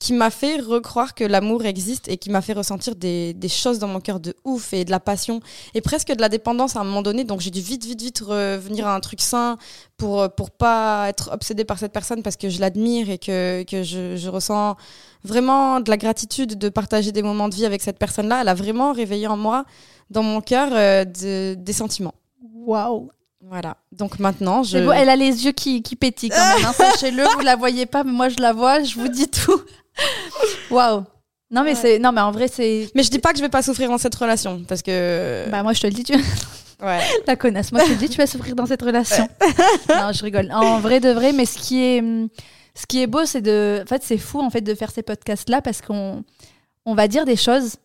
qui m'a fait recroire que l'amour existe et qui m'a fait ressentir des, des choses dans mon cœur de ouf et de la passion et presque de la dépendance à un moment donné. Donc j'ai dû vite, vite, vite revenir à un truc sain pour pour pas être obsédée par cette personne parce que je l'admire et que que je, je ressens vraiment de la gratitude de partager des moments de vie avec cette personne-là. Elle a vraiment réveillé en moi, dans mon cœur, euh, de- des sentiments. Waouh. Voilà. Donc maintenant, je. Beau, Elle a les yeux qui, qui pétillent quand même. hein. Sachez-le, vous la voyez pas, mais moi je la vois. Je vous dis tout. Waouh. Non mais Ouais. c'est non mais en vrai c'est. Mais je dis pas que je vais pas souffrir dans cette relation parce que. Bah moi je te le dis, tu ouais. la connasse. Moi je te le dis, tu vas souffrir dans cette relation. non, je rigole. En vrai de vrai, mais ce qui est, hum, ce qui est beau, c'est de, en fait, c'est fou en fait de faire ces podcasts là parce qu'on, on va dire des choses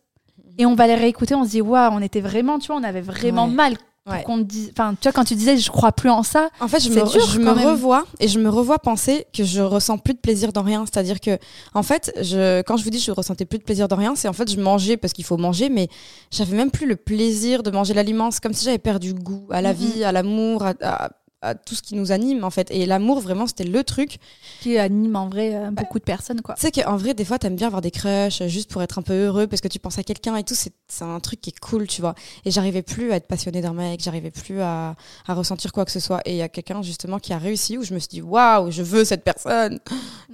et on va les réécouter. On se dit waouh, on était vraiment, tu vois, on avait vraiment Ouais. mal. Ouais. qu'on dise, enfin, tu vois, quand tu disais, je crois plus en ça. En fait, je me, dur, je me revois et je me revois penser que je ressens plus de plaisir dans rien. C'est-à-dire que, en fait, je, quand je vous dis que je ressentais plus de plaisir dans rien, c'est en fait je mangeais parce qu'il faut manger, mais j'avais même plus le plaisir de manger l'aliment. C'est comme si j'avais perdu goût à la Mhm. vie, à l'amour, à, à- à tout ce qui nous anime en fait. Et l'amour, vraiment, c'était le truc. qui anime en vrai euh, beaucoup de personnes quoi. Tu sais qu'en vrai, des fois, t'aimes bien avoir des crushs euh, juste pour être un peu heureux parce que tu penses à quelqu'un et tout. C'est un truc qui est cool, tu vois. Et j'arrivais plus à être passionnée d'un mec, j'arrivais plus à, à ressentir quoi que ce soit. Et il y a quelqu'un justement qui a réussi où je me suis dit, waouh, je veux cette personne.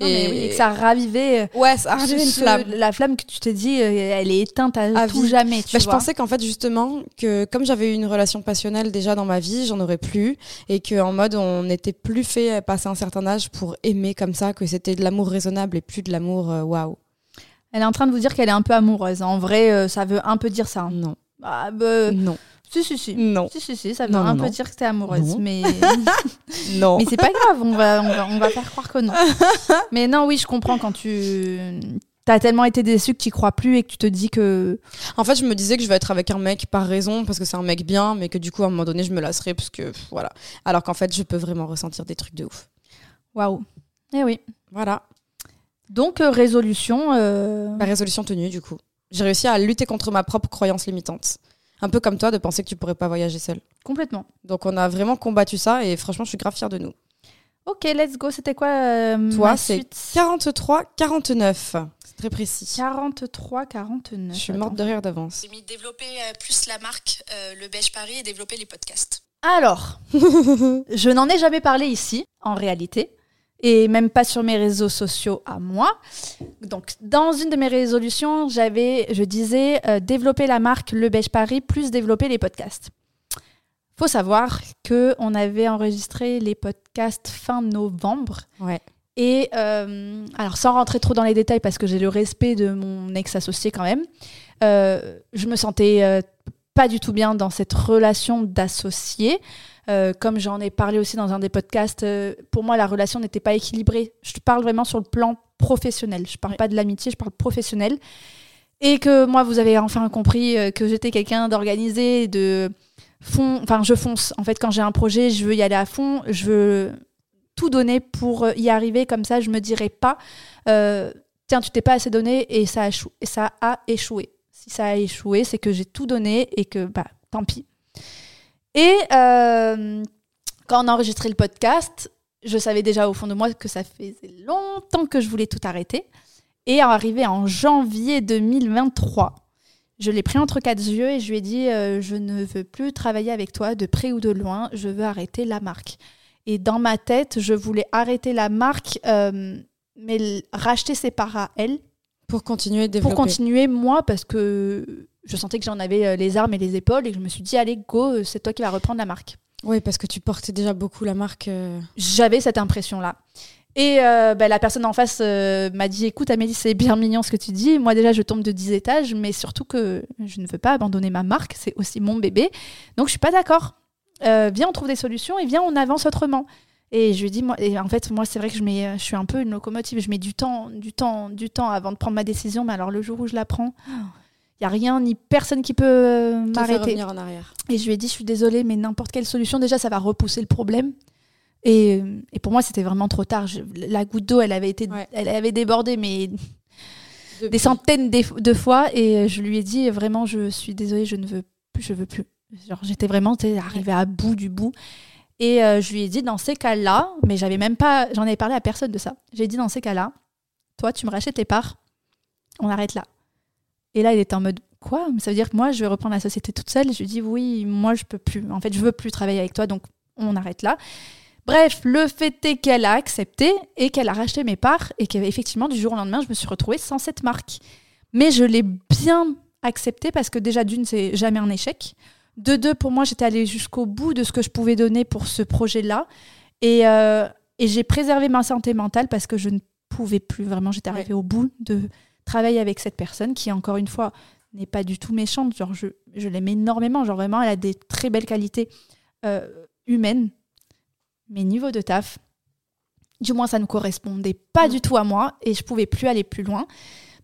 Non, mais oui, et que ça a ravivé euh, Ouais, ça a ravivé une flamme. la flamme que tu t'es dit, elle est éteinte à, À tout vie. jamais. Tu Bah, je vois. pensais qu'en fait justement que comme j'avais eu une relation passionnelle déjà dans ma vie, j'en aurais plus et que en mode on n'était plus fait passer un certain âge pour aimer comme ça, que c'était de l'amour raisonnable et plus de l'amour euh, waouh. Elle est en train de vous dire qu'elle est un peu amoureuse. En vrai, euh, ça veut un peu dire ça. hein. Non, Ah, bah, non, si, si, si. non, Si, si, si, ça veut Non, un non, peu non. dire que t'es amoureuse. Non. Mais, non. mais c'est pas grave, on va, on, va, on va faire croire que non. mais non, oui, je comprends quand tu. T'as tellement été déçu que tu crois plus et que tu te dis que. En fait, je me disais que je vais être avec un mec par raison, parce que c'est un mec bien, mais que du coup, à un moment donné, je me lasserais, parce que pff, voilà. Alors qu'en fait, je peux vraiment ressentir des trucs de ouf. Waouh. Eh oui. Voilà. Donc, euh, résolution. euh, Ma résolution tenue, du coup. J'ai réussi à lutter contre ma propre croyance limitante. Un peu comme toi, de penser que tu pourrais pas voyager seule. Complètement. Donc, on a vraiment combattu ça, et franchement, je suis grave fière de nous. Ok, let's go. C'était quoi euh, Toi, c'est suite 43, 49. C'est très précis. 43, 49. Je suis morte de rire d'avance. J'ai mis développer euh, plus la marque, euh, le Beige Paris et développer les podcasts. Alors, je n'en ai jamais parlé ici, en réalité, et même pas sur mes réseaux sociaux à moi. Donc, dans une de mes résolutions, j'avais, je disais, euh, développer la marque Le Beige Paris plus développer les podcasts. Faut savoir que on avait enregistré les podcasts fin novembre. Ouais. Et euh, alors, sans rentrer trop dans les détails, parce que j'ai le respect de mon ex-associé quand même, euh, je me sentais euh, pas du tout bien dans cette relation d'associé. Euh, comme j'en ai parlé aussi dans un des podcasts, pour moi, la relation n'était pas équilibrée. Je parle vraiment sur le plan professionnel. Je parle pas de l'amitié, je parle professionnel. Et que moi, vous avez enfin compris que j'étais quelqu'un d'organisé, de fond. Enfin, je fonce. En fait, quand j'ai un projet, je veux y aller à fond. Je veux tout donner pour y arriver. Comme ça, je me dirais pas, euh, tiens, tu t'es pas assez donné et ça a, échou- et ça a échoué. Si ça a échoué, c'est que j'ai tout donné et que, bah, tant pis. Et euh, quand on a enregistré le podcast, je savais déjà au fond de moi que ça faisait longtemps que je voulais tout arrêter. Et arrivé en janvier 2023, je l'ai pris entre quatre yeux et je lui ai dit euh, Je ne veux plus travailler avec toi de près ou de loin, je veux arrêter la marque. Et dans ma tête, je voulais arrêter la marque, euh, mais racheter ses parts à elle Pour continuer de développer. pour continuer moi parce que je sentais que j'en avais euh, les armes et les épaules et que je me suis dit allez go c'est toi qui vas reprendre la marque Oui, parce que tu portais déjà beaucoup la marque. euh, j'avais cette impression là et euh, bah, la personne en face euh, m'a dit écoute Amélie c'est bien mignon ce que tu dis. Moi déjà je tombe de 10 étages mais surtout que je ne veux pas abandonner ma marque. C'est aussi mon bébé. Donc je suis pas d'accord. Euh, viens on trouve des solutions et viens on avance autrement. Et je lui dis moi et en fait moi c'est vrai que je mets je suis un peu une locomotive. Je mets du temps du temps du temps avant de prendre ma décision. Mais alors le jour où je la prends il y a rien ni personne qui peut m'arrêter. revenir en arrière. et je lui ai dit, je suis désolée, mais n'importe quelle solution, déjà, ça va repousser le problème. Et, et pour moi, c'était vraiment trop tard. Je- la goutte d'eau, elle avait été, Ouais. elle avait débordé, mais des centaines de fois. Et je lui ai dit, vraiment, je suis désolée, je ne veux plus, je veux plus. Genre, j'étais vraiment arrivée à bout du bout. Et euh, je lui ai dit, dans ces cas-là, mais j'avais même pas, j'en avais parlé à personne de ça. J'ai dit, dans ces cas-là, toi, tu me rachètes tes parts, on arrête là. Et là, il était en mode, quoi? Mais Ça veut dire que moi, je vais reprendre la société toute seule. Je lui dis, oui, moi, je peux plus. En fait, je veux plus travailler avec toi, donc on arrête là. Bref, le fait est qu'elle a accepté et qu'elle a racheté mes parts et qu'effectivement, du jour au lendemain, je me suis retrouvée sans cette marque. Mais je l'ai bien accepté parce que déjà, d'une, c'est jamais un échec. De deux, pour moi, j'étais allée jusqu'au bout de ce que je pouvais donner pour ce projet-là. Et, euh, et j'ai préservé ma santé mentale parce que je ne pouvais plus vraiment. J'étais arrivée au bout de travailler avec cette personne qui, encore une fois, n'est pas du tout méchante. Genre, je, je l'aime énormément. Genre, vraiment, elle a des très belles qualités euh, humaines. Mais niveau de taf, du moins, ça ne correspondait pas Mm. du tout à moi et je pouvais plus aller plus loin.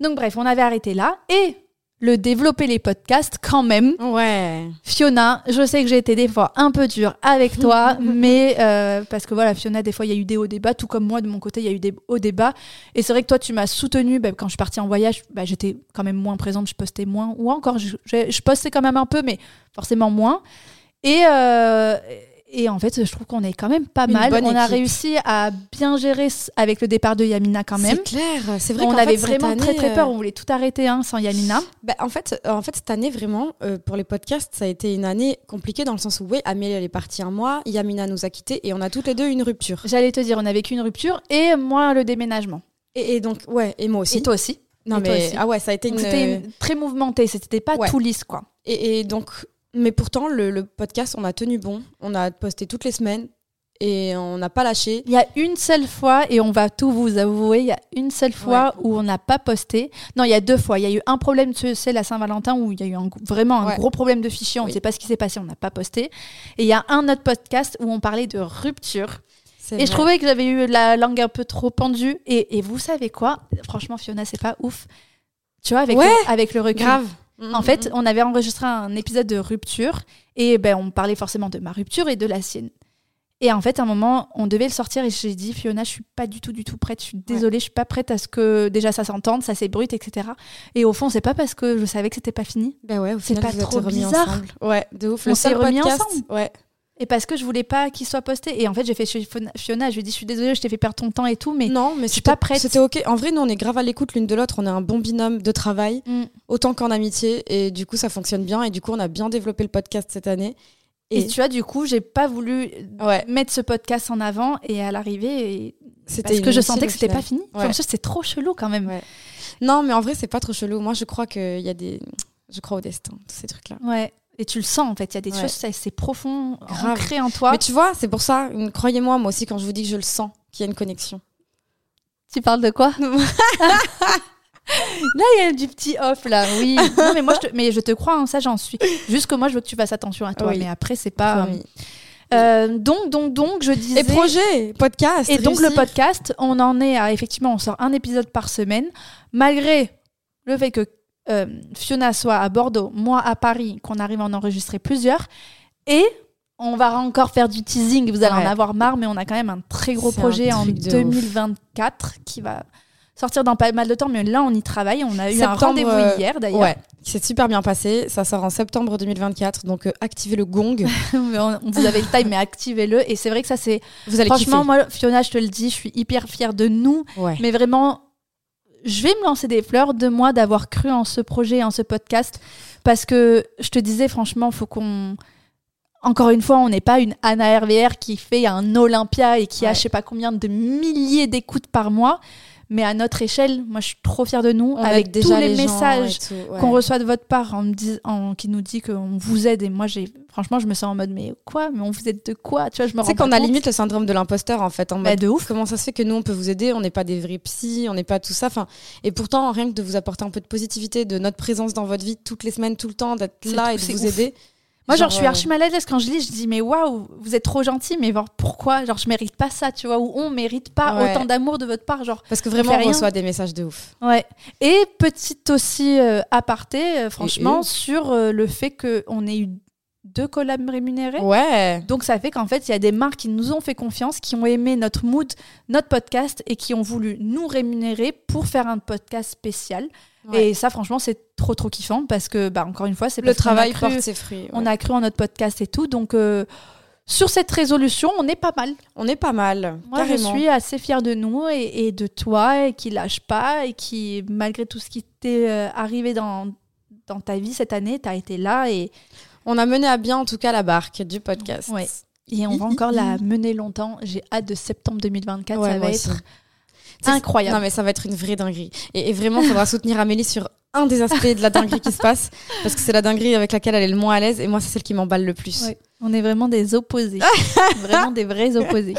Donc, bref, on avait arrêté là. Et le développer les podcasts, quand même, Ouais. Fiona, je sais que j'ai été des fois un peu dure avec toi, mais euh, parce que voilà, Fiona, des fois, il y a eu des hauts débats, tout comme moi, de mon côté, il y a eu des hauts débats. Et c'est vrai que toi, tu m'as soutenue bah, quand je suis partie en voyage. bah, j'étais quand même moins présente, je postais moins, ou encore, je, je- je postais quand même un peu, mais forcément moins. Et, euh, et en fait, je trouve qu'on est quand même pas Une mal. On a réussi à bien gérer avec le départ de Yamina quand même. C'est clair. C'est vrai On avait fait, vraiment très année, très peur, euh, on voulait tout arrêter hein, sans Yamina. Bah, en, fait, euh, en fait, cette année, vraiment, euh, pour les podcasts, ça a été une année compliquée dans le sens où, oui, Amélie, elle est partie un mois, Yamina nous a quittés et on a toutes les deux une rupture. J'allais te dire, on a vécu une rupture et moi le déménagement. Et, et donc, ouais, et moi aussi. Et toi aussi. non, et toi mais, aussi. ah ouais, ça a été une. C'était très mouvementé, c'était pas Ouais. tout lisse quoi. Et, et donc, mais pourtant, le, le podcast, on a tenu bon. On a posté toutes les semaines et on n'a pas lâché. Il y a une seule fois, et on va tout vous avouer, il y a une seule fois où on n'a pas posté. Non, il y a deux fois. Il y a eu un problème, tu sais, la Saint-Valentin, où il y a eu un- vraiment un Ouais. gros problème de fichier. On ne Oui. sait pas ce qui s'est passé, on n'a pas posté. Et il y a un autre podcast où on parlait de rupture. Et je vrai. trouvais que j'avais eu la langue un peu trop pendue. Et, et vous savez quoi? Franchement, Fiona, c'est pas ouf. Tu vois, avec, Ouais. le, avec le recul. Grave. En fait, on avait enregistré un épisode de rupture et ben, on parlait forcément de ma rupture et de la sienne. Et en fait, à un moment, on devait le sortir et j'ai dit, Fiona, je suis pas du tout, du tout prête. Je suis désolée, je suis pas prête à ce que déjà ça s'entende, ça s'ébrute, etc. Et au fond, c'est pas parce que je savais que c'était pas fini. Bah ouais, C'est pas trop bizarre ensemble. Ouais, de ouf. On s'est remis podcast, ensemble. Ouais. Et parce que je voulais pas qu'il soit posté. Et en fait, j'ai fait chez Fiona- je lui ai dit, je suis désolée, je t'ai fait perdre ton temps et tout, mais non, mais je suis pas prête. C'était ok. En vrai, nous, on est grave à l'écoute l'une de l'autre. On est un bon binôme de travail, Mm. autant qu'en amitié. Et du coup, ça fonctionne bien. Et du coup, on a bien développé le podcast cette année. Et, Et, tu vois, du coup, j'ai pas voulu ouais, mettre ce podcast en avant et à l'arrivée, parce que je sentais que c'était pas fini. Ouais. Enfin, ça, c'est trop chelou quand même. Ouais. Non, mais en vrai, c'est pas trop chelou. Moi, je crois qu'il y a des. Je crois au destin, tous ces trucs-là. Ouais. Et tu le sens en fait, il y a des Ouais. choses, c'est profond, Grave. ancré en toi. Mais tu vois, c'est pour ça, croyez-moi, moi aussi, quand je vous dis que je le sens, qu'il y a une connexion. Tu parles de quoi? Là, il y a du petit off là, oui. Non, mais moi, je te, mais je te crois, hein, ça, j'en suis. Juste que moi, je veux que tu fasses attention à toi, Oui. mais après, c'est pas. Promis. Euh, donc, donc, donc, je disais. Et projet, podcast. Et donc, le podcast, on en est à effectivement, on sort un épisode par semaine, malgré le fait que euh, Fiona soit à Bordeaux, moi à Paris, qu'on arrive à en enregistrer plusieurs. Et on va encore faire du teasing, vous allez Ouais. en avoir marre, mais on a quand même un très gros projet en truc de ouf. 2024 qui va sortir dans pas mal de temps, mais là, on y travaille. On a eu un rendez-vous euh, hier, d'ailleurs. Ouais, c'est super bien passé. Ça sort en septembre 2024, donc euh, activez le gong. On, vous avez le time, mais activez-le. Et c'est vrai que ça, c'est. Vous allez Franchement, moi, Fiona, je te le dis, je suis hyper fière de nous. Ouais. Mais vraiment, je vais me lancer des fleurs de moi d'avoir cru en ce projet, en ce podcast. Parce que je te disais, franchement, faut qu'on. Encore une fois, on n'est pas une Anna RVR qui fait un Olympia et qui a je sais pas combien de milliers d'écoutes par mois. Mais à notre échelle, moi, je suis trop fière de nous. On avec déjà tous les, messages ouais. qu'on reçoit de votre part en me dis- en- qui nous dit qu'on vous aide. Et moi, j'ai franchement, je me sens en mode, mais quoi? Mais on vous aide de quoi? Tu vois, je me rends qu'on a limite le syndrome de l'imposteur en fait. En Bah, mode, de ouf. Comment ça se fait que nous on peut vous aider? On n'est pas des vrais psys, on n'est pas tout ça. Enfin, et pourtant rien que de vous apporter un peu de positivité, de notre présence dans votre vie toutes les semaines, tout le temps, d'être C'est là tout- et de c'est vous ouf. aider. Moi, genre, je suis euh, archi mal à l'aise quand je lis. Je dis, mais waouh, vous êtes trop gentil, mais genre, pourquoi? Genre, je mérite pas ça, tu vois, ou on mérite pas Ouais. autant d'amour de votre part. Genre, Parce que vraiment on rien. reçoit des messages de ouf. ouais. Et petite aussi euh, aparté, euh, franchement, sur euh, le fait qu'on ait eu deux collabs rémunérés. Ouais. Donc ça fait qu'en fait, il y a des marques qui nous ont fait confiance, qui ont aimé notre mood, notre podcast et qui ont voulu nous rémunérer pour faire un podcast spécial. Ouais. Et ça, franchement, c'est trop trop kiffant parce que, bah, encore une fois, c'est Le travail cru- porte ses fruits. On a cru en notre podcast et tout. Donc euh, sur cette résolution, on est pas mal. On est pas mal. Moi, carrément. je suis assez fière de nous et, et de toi et qui lâche pas et qui, malgré tout ce qui t'est euh, arrivé dans dans ta vie cette année, tu as été là et, On a mené à bien en tout cas la barque du podcast. Ouais. et on va encore la mener longtemps. J'ai hâte de septembre 2024. Ouais, ça va être incroyable. Non mais ça va être une vraie dinguerie. Et, et vraiment, il faudra soutenir Amélie sur un des aspects de la dinguerie qui se passe, parce que c'est la dinguerie avec laquelle elle est le moins à l'aise, et moi c'est celle qui m'emballe le plus. Ouais. On est vraiment des opposés. vraiment des vrais opposés.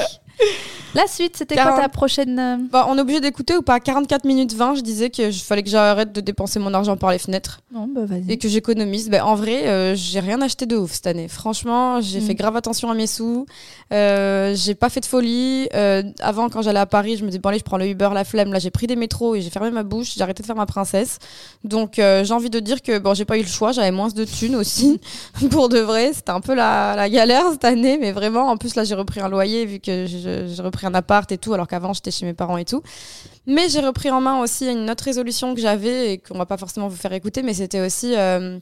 La suite, c'était quoi Quarante- ta prochaine euh, Bah, on est obligé d'écouter ou pas? 44 minutes 20, je disais que je fallait que j'arrête de dépenser mon argent par les fenêtres Non, bah vas-y. et que j'économise. Bah, en vrai, euh, j'ai rien acheté de ouf cette année. Franchement, j'ai Mm. fait grave attention à mes sous. Euh, j'ai pas fait de folie. Euh, avant, quand j'allais à Paris, je me disais, bon, allez, je prends le Uber, la flemme. Là, j'ai pris des métros et j'ai fermé ma bouche. J'ai arrêté de faire ma princesse. Donc, j'ai envie de dire que bon, j'ai pas eu le choix. J'avais moins de thunes aussi. Pour de vrai, c'était un peu la, la galère cette année. Mais vraiment, en plus, là, j'ai repris un loyer vu que je- j'ai repris un appart et tout, alors qu'avant, j'étais chez mes parents et tout. Mais j'ai repris en main aussi une autre résolution que j'avais et qu'on va pas forcément vous faire écouter, mais c'était aussi euh,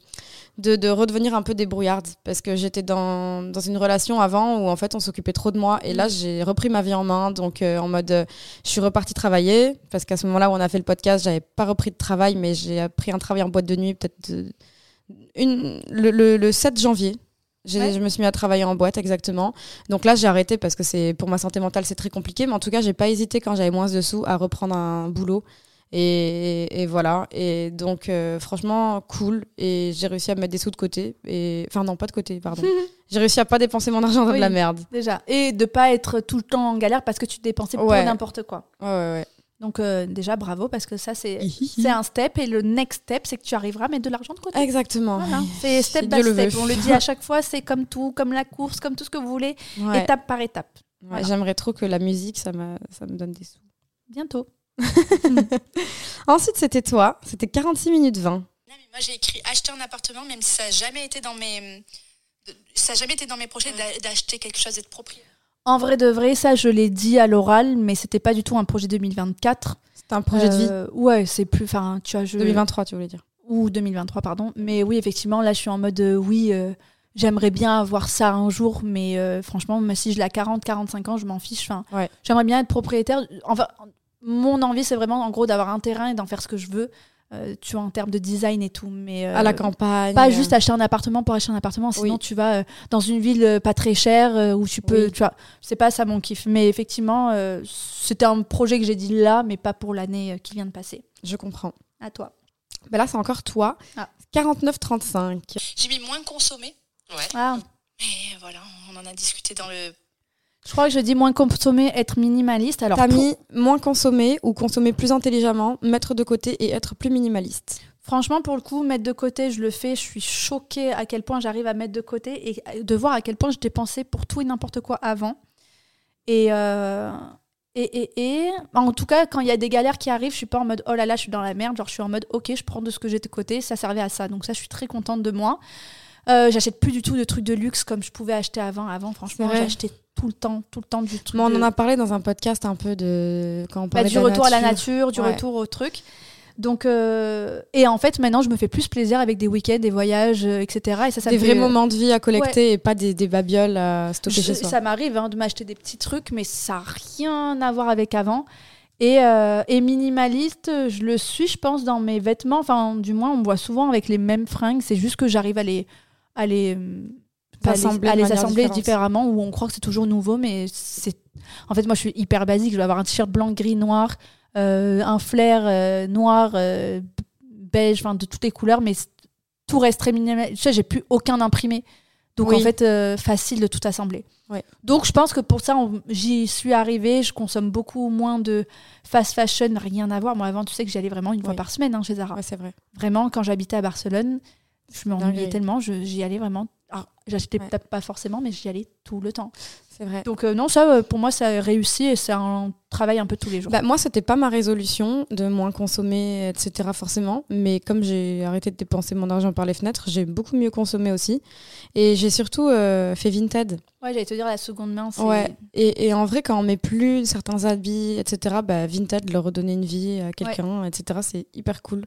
de, de redevenir un peu débrouillarde parce que j'étais dans, dans une relation avant où en fait on s'occupait trop de moi et là j'ai repris ma vie en main donc euh, en mode euh, je suis repartie travailler parce qu'à ce moment-là où on a fait le podcast j'avais pas repris de travail mais j'ai pris un travail en boîte de nuit peut-être le 7 janvier. Ouais. Je me suis mis à travailler en boîte exactement. Donc là, j'ai arrêté parce que c'est pour ma santé mentale, c'est très compliqué. Mais en tout cas, j'ai pas hésité quand j'avais moins de sous à reprendre un boulot. Et, et voilà. Et donc, euh, franchement, cool. Et j'ai réussi à mettre des sous de côté. Et enfin, non, pas de côté, pardon. j'ai réussi à pas dépenser mon argent dans Oui. de la merde. Déjà. Et de pas être tout le temps en galère parce que tu dépensais pour Ouais. n'importe quoi. Ouais, ouais, Donc euh, déjà bravo parce que ça c'est c'est un step et le next step c'est que tu arriveras à mettre de l'argent de côté. Exactement. Voilà. C'est step Si by Dieu step. On le dit à chaque fois, c'est comme tout, comme la course, comme tout ce que vous voulez, Ouais. étape par étape. Ouais, Voilà. J'aimerais trop que la musique, ça, m'a- ça me donne des sous. Bientôt. Ensuite, c'était toi. C'était 46 minutes 20. Non, mais moi j'ai écrit acheter un appartement, même si ça n'a jamais été dans mes. Ça a jamais été dans mes projets d'a- d'acheter quelque chose, d'être propriétaire. En vrai de vrai, ça je l'ai dit à l'oral, mais c'était pas du tout un projet 2024. C'était un projet de vie. Euh, Ouais, c'est plus, enfin, tu vois, je 2023, tu voulais dire. ou 2023 pardon. Mais oui, effectivement, là je suis en mode euh, oui. euh, J'aimerais bien avoir ça un jour, mais euh, franchement, même si je l'ai à 40, 45 ans, je m'en fiche. Enfin, Ouais. J'aimerais bien être propriétaire. Enfin, mon envie, c'est vraiment en gros d'avoir un terrain et d'en faire ce que je veux, euh, tu vois, en termes de design et tout. Mais, euh, à la campagne. Pas euh, juste acheter un appartement pour acheter un appartement, sinon Oui. tu vas euh, dans une ville euh, pas très chère euh, où tu peux, Oui. tu vois, c'est pas ça mon kiff. Mais effectivement, euh, c'était un projet que j'ai dit là, mais pas pour l'année euh, qui vient de passer. Je comprends. À toi. Ben là, c'est encore toi. Ah. 49,35. J'ai mis moins consommer, Ouais. Ah, mais voilà, on en a discuté dans le. Je crois que je dis moins consommer, être minimaliste. Alors, T'as mis moins consommer ou consommer plus intelligemment, mettre de côté et être plus minimaliste. franchement, pour le coup, mettre de côté, je le fais. Je suis choquée à quel point j'arrive à mettre de côté et de voir à quel point je dépensais pour tout et n'importe quoi avant. Et, euh, et, et, et, en tout cas, quand il y a des galères qui arrivent, je suis pas en mode oh là là, je suis dans la merde. Genre, je suis en mode ok, je prends de ce que j'ai de côté, ça servait à ça. Donc, ça, je suis très contente de moi. Euh, j'achète plus du tout de trucs de luxe comme je pouvais acheter avant. Avant, franchement, j'achetais tout le temps, tout le temps du truc. Mais on de- en a parlé dans un podcast un peu de quand on bah, parlait du de la retour à la nature, du Ouais. retour au truc. Donc, euh, et en fait, maintenant, je me fais plus plaisir avec des week-ends, des voyages, euh, etc. Et ça, ça Des vrais fait- moments de vie à collecter et pas des, des babioles à stocker Je- chez soi. ça m'arrive hein, de m'acheter des petits trucs, mais ça n'a rien à voir avec avant. Et, euh, et minimaliste, je le suis, je pense, dans mes vêtements. Enfin, du moins, on me voit souvent avec les mêmes fringues. C'est juste que j'arrive à les, à les, à les, Assembler à les assembler différemment, où on croit que c'est toujours nouveau, mais c'est. En fait, moi, je suis hyper basique. Je vais avoir un t-shirt blanc, gris, noir, euh, un flair euh, noir, euh, beige, enfin, de toutes les couleurs, mais tout reste très minimal. Tu sais, j'ai plus aucun imprimé. Donc, Oui. en fait, euh, facile de tout assembler. Ouais. Donc, je pense que pour ça, j'y suis arrivée. Je consomme beaucoup moins de fast fashion, rien à voir. Moi, avant, tu sais que j'y allais vraiment une fois par semaine hein, chez Zara. Ouais, c'est vrai. Vraiment, quand j'habitais à Barcelone, je m'ennuyais tellement, j'y allais vraiment. Alors, j'achetais Ouais. peut-être pas forcément, mais j'y allais tout le temps. C'est vrai. Donc, euh, non, ça, euh, pour moi, ça a réussi et c'est un travail un peu tous les jours. Bah, moi, c'était pas ma résolution de moins consommer, etc. forcément. Mais comme j'ai arrêté de dépenser mon argent par les fenêtres, j'ai beaucoup mieux consommé aussi. Et j'ai surtout euh, fait Vinted. ouais, j'allais te dire la seconde main, c'est. Ouais. Et, et en vrai, quand on met plus certains habits, etc., bah, Vinted, leur redonner une vie à quelqu'un, etc., c'est hyper cool.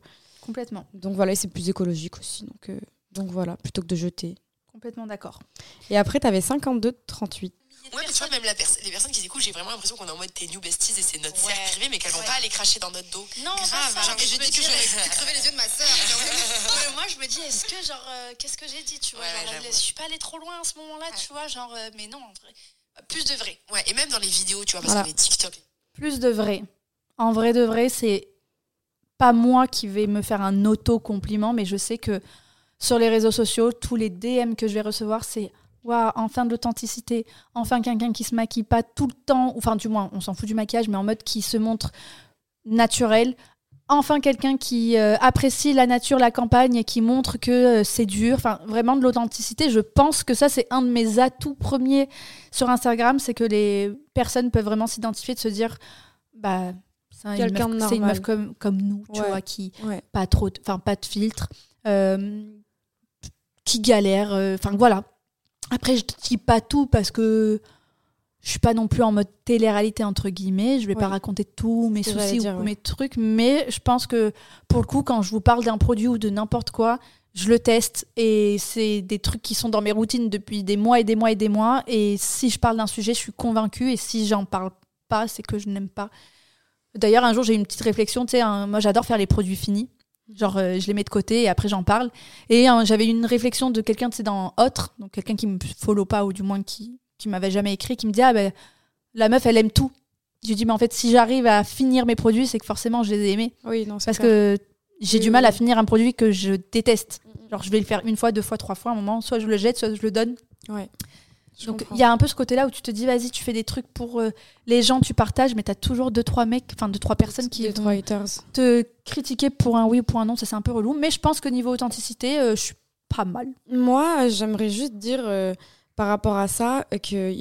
Complètement. Donc voilà, et c'est plus écologique aussi. Donc, euh, donc voilà, plutôt que de jeter. Complètement d'accord. Et après, t'avais 52, 38. Ouais, mais tu vois, même la pers- les personnes qui écoutent, j'ai vraiment l'impression qu'on est en mode t'es new besties et c'est notre Ouais. cercle privé, mais qu'elles vont Ouais. pas aller cracher dans notre dos. Non, Grave, genre, mais je dis que j'aurais crever les yeux de ma sœur. Moi, je me dis, est-ce que, genre, euh, qu'est-ce que j'ai dit, tu vois? Ouais, genre. Je suis pas allée trop loin à ce moment-là, tu vois, genre, euh, mais non, en vrai. Plus de vrai. Ouais, et même dans les vidéos, tu vois, parce Voilà. que les TikTok. Plus de vrai. En vrai de vrai, c'est pas moi qui vais me faire un auto-compliment, mais je sais que sur les réseaux sociaux, tous les DM que je vais recevoir, c'est Waouh, enfin de l'authenticité, enfin quelqu'un qui se maquille pas tout le temps, enfin du moins, on s'en fout du maquillage, mais en mode qui se montre naturel. Enfin quelqu'un qui euh, apprécie la nature, la campagne et qui montre que euh, c'est dur, enfin vraiment de l'authenticité. Je pense que ça c'est un de mes atouts premiers sur Instagram, c'est que les personnes peuvent vraiment s'identifier, de se dire bah Quelqu'un meuf- de c'est une meuf comme, comme nous, tu Ouais. vois, qui Ouais. pas trop, de- enfin pas de filtre, euh, qui galère, euh, enfin voilà. Après je dis pas tout parce que je suis pas non plus en mode télé-réalité entre guillemets, je vais pas raconter tous mes soucis dire, ou mes trucs, mais je pense que pour le coup quand je vous parle d'un produit ou de n'importe quoi, je le teste et c'est des trucs qui sont dans mes routines depuis des mois et des mois et des mois et si je parle d'un sujet, je suis convaincue et si j'en parle pas, c'est que je n'aime pas. D'ailleurs, un jour, j'ai eu une petite réflexion. Tu sais, un- moi, j'adore faire les produits finis. Genre, euh, je les mets de côté et après, j'en parle. Et euh, j'avais une réflexion de quelqu'un, tu sais, dans Autre, donc quelqu'un qui me follow pas ou du moins qui, qui m'avait jamais écrit, qui me dit Ah, ben, la meuf, elle aime tout. Je lui dis Mais en fait, si j'arrive à finir mes produits, c'est que forcément, je les ai aimés. Oui, non, c'est Parce clair. que j'ai Oui, du mal oui, à finir un produit que je déteste. Genre, je vais le faire une fois, deux fois, trois fois. À un moment, soit je le jette, soit je le donne. Ouais. Donc il y a un peu ce côté-là où tu te dis, vas-y, tu fais des trucs pour euh, les gens, tu partages, mais tu as toujours deux, trois mecs, enfin deux, trois personnes qui vont te critiquer pour un oui ou pour un non, ça c'est un peu relou. Mais je pense que niveau authenticité, euh, je suis pas mal. Moi, j'aimerais juste dire euh, par rapport à ça que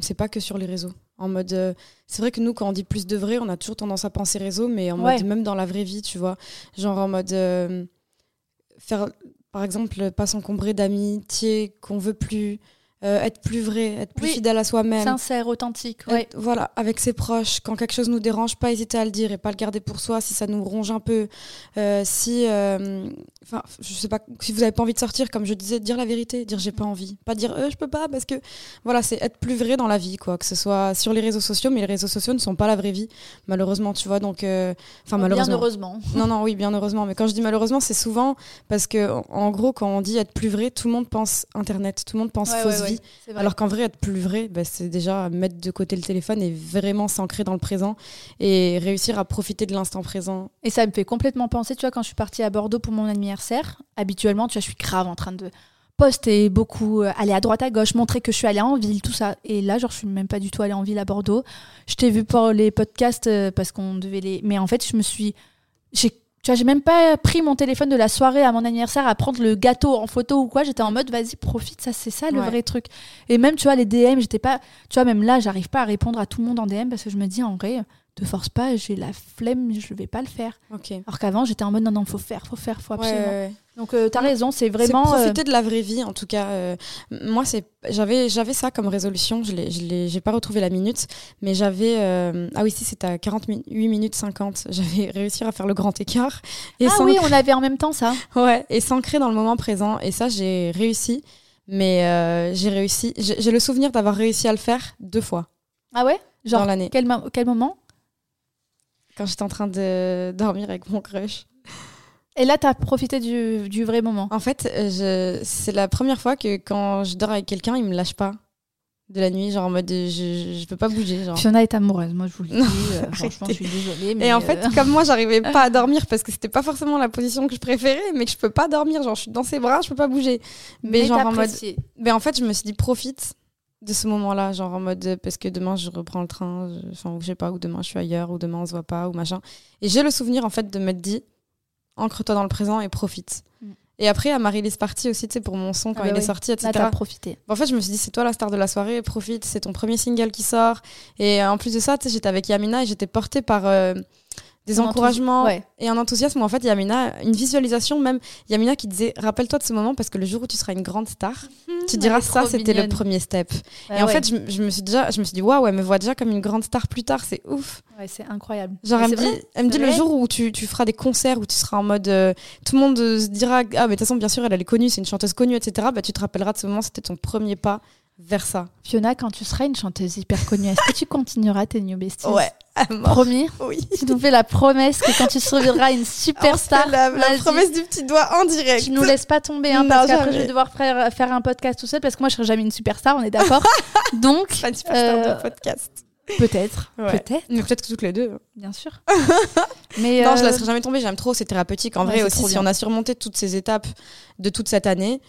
c'est pas que sur les réseaux. En mode, euh, c'est vrai que nous, quand on dit plus de vrai, on a toujours tendance à penser réseau, mais en Ouais. mode même dans la vraie vie, tu vois, genre en mode euh, faire, par exemple, pas s'encombrer d'amitié qu'on veut plus, euh, être plus vrai, être plus Oui. fidèle à soi-même. Sincère, authentique. Ouais. Être- voilà, avec ses proches, quand quelque chose nous dérange, pas hésiter à le dire et pas le garder pour soi si ça nous ronge un peu. Euh, si, euh, enfin, je sais pas, si vous avez pas envie de sortir, comme je disais, dire la vérité, dire j'ai pas envie, pas dire euh, je peux pas parce que voilà, c'est être plus vrai dans la vie, quoi, que ce soit sur les réseaux sociaux, mais les réseaux sociaux ne sont pas la vraie vie, malheureusement, tu vois, donc, euh, enfin Bien malheureusement. heureusement. Non, non, oui, bien heureusement. Mais quand je dis malheureusement, c'est souvent parce que, en- gros, quand on dit être plus vrai, tout le monde pense Internet, tout le monde pense Ouais, fausse ouais, vie. Alors qu'en vrai, être plus vrai, bah, c'est déjà mettre de côté le téléphone et vraiment s'ancrer dans le présent et réussir à profiter de l'instant présent. Et ça me fait complètement penser, tu vois, quand je suis partie à Bordeaux pour mon anniversaire, habituellement, tu vois, je suis grave en train de poster beaucoup, euh, aller à droite à gauche, montrer que je suis allée en ville, tout ça. Et là, genre, je suis même pas du tout allée en ville à Bordeaux. Je t'ai vu pour les podcasts euh, parce qu'on devait les. Mais en fait, je me suis. J'ai. Tu vois, j'ai même pas pris mon téléphone de la soirée à mon anniversaire à prendre le gâteau en photo ou quoi. J'étais en mode, vas-y, profite, ça, c'est ça le Ouais. vrai truc. Et même, tu vois, les DM, j'étais pas. Tu vois, même là, j'arrive pas à répondre à tout le monde en DM parce que je me dis, en vrai, te force pas, j'ai la flemme, je vais pas le faire. Ok. Alors qu'avant, j'étais en mode non, non, faut faire, faut faire, faut absolument. ouais, ouais. Donc, euh, t'as Ouais. raison, c'est vraiment. euh, profiter de la vraie vie, en tout cas. euh, moi, c'est j'avais j'avais ça comme résolution. Je l'ai j'ai pas retrouvé la minute, mais j'avais euh, ah oui si c'était à 48 minutes 50. J'avais réussi à faire le grand écart et Ah oui, on avait en même temps ça. ouais et s'ancrer dans le moment présent. Et ça, j'ai réussi. Mais j'ai réussi. J'ai le souvenir d'avoir réussi à le faire deux fois Ah ouais? Genre, dans l'année. quel moment? Quand j'étais en train de dormir avec mon crush. Et là, t'as profité du, du vrai moment. En fait, euh, je... c'est la première fois que quand je dors avec quelqu'un, il me lâche pas de la nuit, genre en mode je, je peux pas bouger. Genre. Fiona est amoureuse, moi je vous le dis. Non, euh, franchement, je suis désolée. Mais Et en fait, euh, comme moi, j'arrivais pas à dormir parce que c'était pas forcément la position que je préférais, mais que je peux pas dormir, genre je suis dans ses bras, je peux pas bouger. Mais, genre en mode. Mais en fait, je me suis dit profite de ce moment-là, genre en mode parce que demain je reprends le train, je- enfin ou je sais pas, ou demain je suis ailleurs, ou demain on se voit pas, ou machin. Et j'ai le souvenir en fait de m'être dit ancre-toi dans le présent et profite. Mm. Et après, à Marie-Lise Party aussi, tu sais, pour mon son, quand Ah bah il est sorti, Là, etc. t'as profité. En fait, je me suis dit, c'est toi la star de la soirée, profite, c'est ton premier single qui sort. Et euh, en plus de ça, tu sais, j'étais avec Yamina et j'étais portée par euh, des encouragements ouais. et un enthousiasme. En fait, Yamina, une visualisation même, Yamina qui disait, rappelle-toi de ce moment parce que le jour où tu seras une grande star, tu elle diras ça, c'était le premier step. Bah et en fait, je, me suis déjà, je me suis dit, waouh, elle me voit déjà comme une grande star plus tard, c'est ouf. Ouais, c'est incroyable. Genre, elle me dit, elle me dit le jour où tu, tu feras des concerts, où tu seras en mode. euh, tout le monde euh, se dira, ah, mais de toute façon, bien sûr, elle, elle est connue, c'est une chanteuse connue, etc. Bah, tu te rappelleras de ce moment, c'était ton premier pas vers ça. Fiona, quand tu seras une chanteuse hyper connue, est-ce que tu continueras tes New Besties à mort. Promis Oui. Tu nous fais la promesse que quand tu seras une superstar, Oh, la, la promesse du petit doigt en direct. tu nous laisses pas tomber, hein, Non, parce qu'après je vais devoir faire, faire un podcast tout seul, parce que moi je serai jamais une superstar, on est d'accord Donc, Pas une superstar Euh, de podcast. peut-être, Ouais. peut-être, Mais peut-être que toutes les deux. bien sûr. Mais Non, je euh, laisserai jamais tomber, j'aime trop, c'est thérapeutique. En Ouais, vrai aussi, si bien. on a surmonté toutes ces étapes de toute cette année,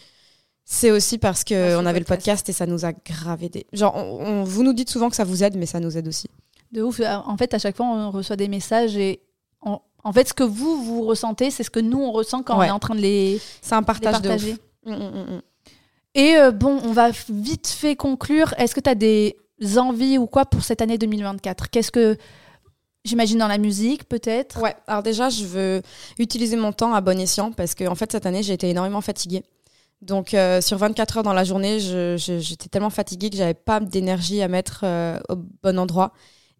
c'est aussi parce que Grâce au on avait le podcast. et ça nous a grave aidé. Genre, on- on- vous nous dites souvent que ça vous aide, mais ça nous aide aussi. de ouf. euh, En fait, à chaque fois, on reçoit des messages et on- en fait, ce que vous vous ressentez, c'est ce que nous on ressent quand Ouais. on est en train de les, C'est un partage de ouf. partager. Mm, mm, mm. Et euh, bon, on va vite fait conclure. Est-ce que tu as des envies ou quoi pour cette année 2024 Qu'est-ce que j'imagine dans la musique peut-être? Ouais, alors déjà, je veux utiliser mon temps à bon escient parce que en fait, cette année, j'ai été énormément fatiguée. Donc, euh, sur 24 heures dans la journée, j'étais tellement fatiguée que j'avais pas d'énergie à mettre euh, au bon endroit.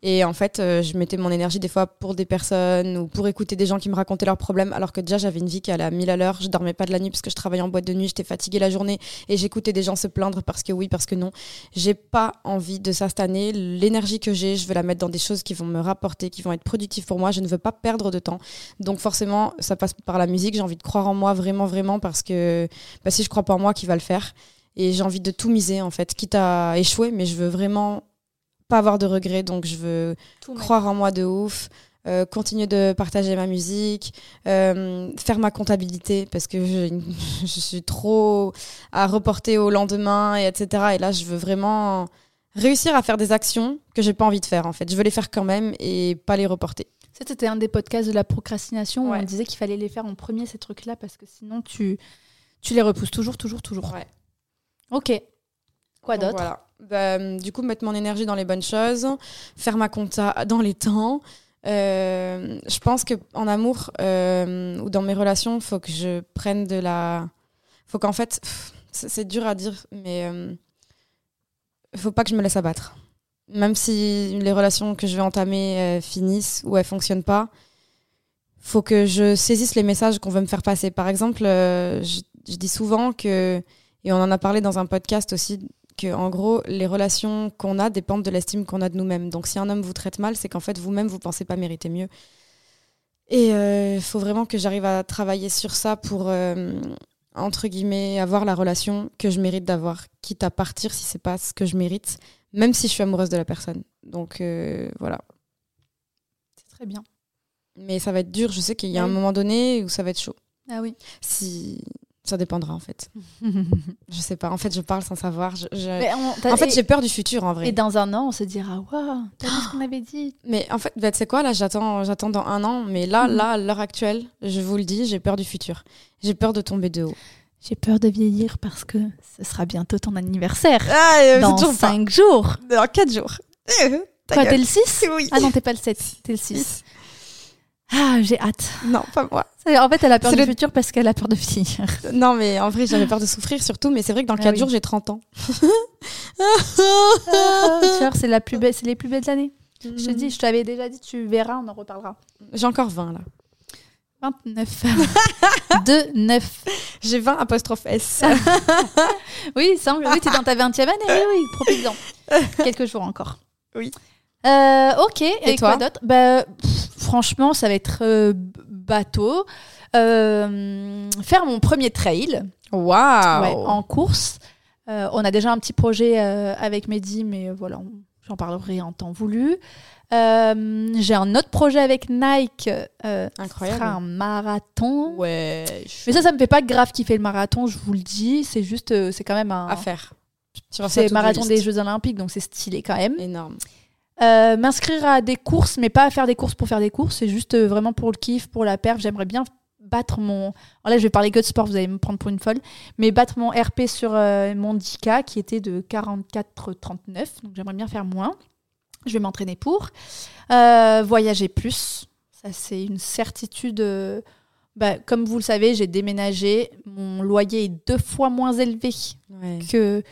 Et en fait, euh, je mettais mon énergie des fois pour des personnes ou pour écouter des gens qui me racontaient leurs problèmes, alors que déjà j'avais une vie qui allait à 1000 à l'heure. Je dormais pas de la nuit parce que je travaillais en boîte de nuit, j'étais fatiguée la journée et j'écoutais des gens se plaindre parce que oui, parce que non. J'ai pas envie de ça cette année. L'énergie que j'ai, je veux la mettre dans des choses qui vont me rapporter, qui vont être productives pour moi. Je ne veux pas perdre de temps. Donc forcément, ça passe par la musique. J'ai envie de croire en moi vraiment, vraiment parce que bah, si je crois pas en moi, qui va le faire? Et j'ai envie de tout miser en fait, quitte à échouer, mais je veux vraiment pas avoir de regrets. Donc je veux Tout croire en moi de ouf. euh, continuer de partager ma musique, euh, faire ma comptabilité parce que je, je suis trop à reporter au lendemain et etc. Et là, je veux vraiment réussir à faire des actions que j'ai pas envie de faire en fait. Je veux les faire quand même et pas les reporter. Ça, C'était un des podcasts de la procrastination où on disait qu'il fallait les faire en premier, ces trucs-là, parce que sinon tu, tu les repousses toujours, toujours, toujours. Ouais. Ok. Quoi d'autre voilà. Bah, euh, Du coup, mettre mon énergie dans les bonnes choses, faire ma compta dans les temps. Euh, je pense que en amour euh, ou dans mes relations, faut que je prenne de la. Faut qu'en fait, c'est dur à dire, mais euh, faut pas que je me laisse abattre. Même si les relations que je vais entamer finissent ou elles fonctionnent pas, faut que je saisisse les messages qu'on veut me faire passer. Par exemple, je, je dis souvent que, et on en a parlé dans un podcast aussi, que en gros, les relations qu'on a dépendent de l'estime qu'on a de nous-mêmes. Donc si un homme vous traite mal, c'est qu'en fait vous-même vous pensez pas mériter mieux. Et il faut vraiment que j'arrive à travailler sur ça pour euh, entre guillemets avoir la relation que je mérite d'avoir, quitte à partir si c'est pas ce que je mérite, même si je suis amoureuse de la personne. Donc euh, voilà. C'est très bien. Mais ça va être dur. Je sais qu'il y a Oui. un moment donné où ça va être chaud. Ah oui. Si ça dépendra en fait. Je sais pas. En fait, je parle sans savoir. Je- je- Mais on- t'as- En fait, j'ai peur du futur en vrai. Et dans un an, on se dira Waouh, t'as vu ce qu'on avait dit? Mais en fait, bah, tu sais quoi, là, j'attends, j'attends dans un an. Mais là, Mhm. là, à l'heure actuelle, je vous le dis, j'ai peur du futur. J'ai peur de tomber de haut. J'ai peur de vieillir parce que ce sera bientôt ton anniversaire. Ah, dans cinq jours. Dans 4 jours. Quoi, t'es le 6 Oui. Ah non, t'es pas le 7, t'es le 6. Ah, j'ai hâte. Non, pas moi. En fait, elle a peur du le- futur parce qu'elle a peur de finir. Non, mais en vrai, j'avais peur de souffrir surtout, mais c'est vrai que dans Ah 4 oui. jours, j'ai 30 ans. vois, c'est la plus belle, c'est les plus belles années. Je te dis, je t'avais déjà dit, tu verras, on en reparlera. J'ai encore 20 là. 29. 2, 9. J'ai 20 apostrophe S. Oui, ça, oui t'es dans ta 20e année, oui, oui, profite-en. Quelques jours encore. Oui. Euh, ok, et, toi quoi d'autre bah, pff, Franchement, ça va être euh, bateau. Euh, faire mon premier trail Waouh ouais, en course. On a déjà un petit projet avec Mehdi, mais voilà, on- j'en parlerai en temps voulu. J'ai un autre projet avec Nike. Incroyable. Ce sera un marathon. Ouais. Mais ça, ça me fait pas grave kiffer le marathon, je vous le dis. C'est juste, c'est quand même un. à faire. C'est marathon des. Jeux Olympiques, donc c'est stylé quand même. Énorme. Euh, M'inscrire à des courses, mais pas à faire des courses pour faire des courses. C'est juste euh, vraiment pour le kiff, pour la perf. J'aimerais bien battre mon. Alors là, je vais parler que de sport, vous allez me prendre pour une folle. Mais battre mon RP sur euh, mon 10K qui était de 44,39. Donc j'aimerais bien faire moins. Je vais m'entraîner pour. Euh, voyager plus. Ça, c'est une certitude. bah, comme vous le savez, j'ai déménagé. Mon loyer est deux fois moins élevé Ouais. que,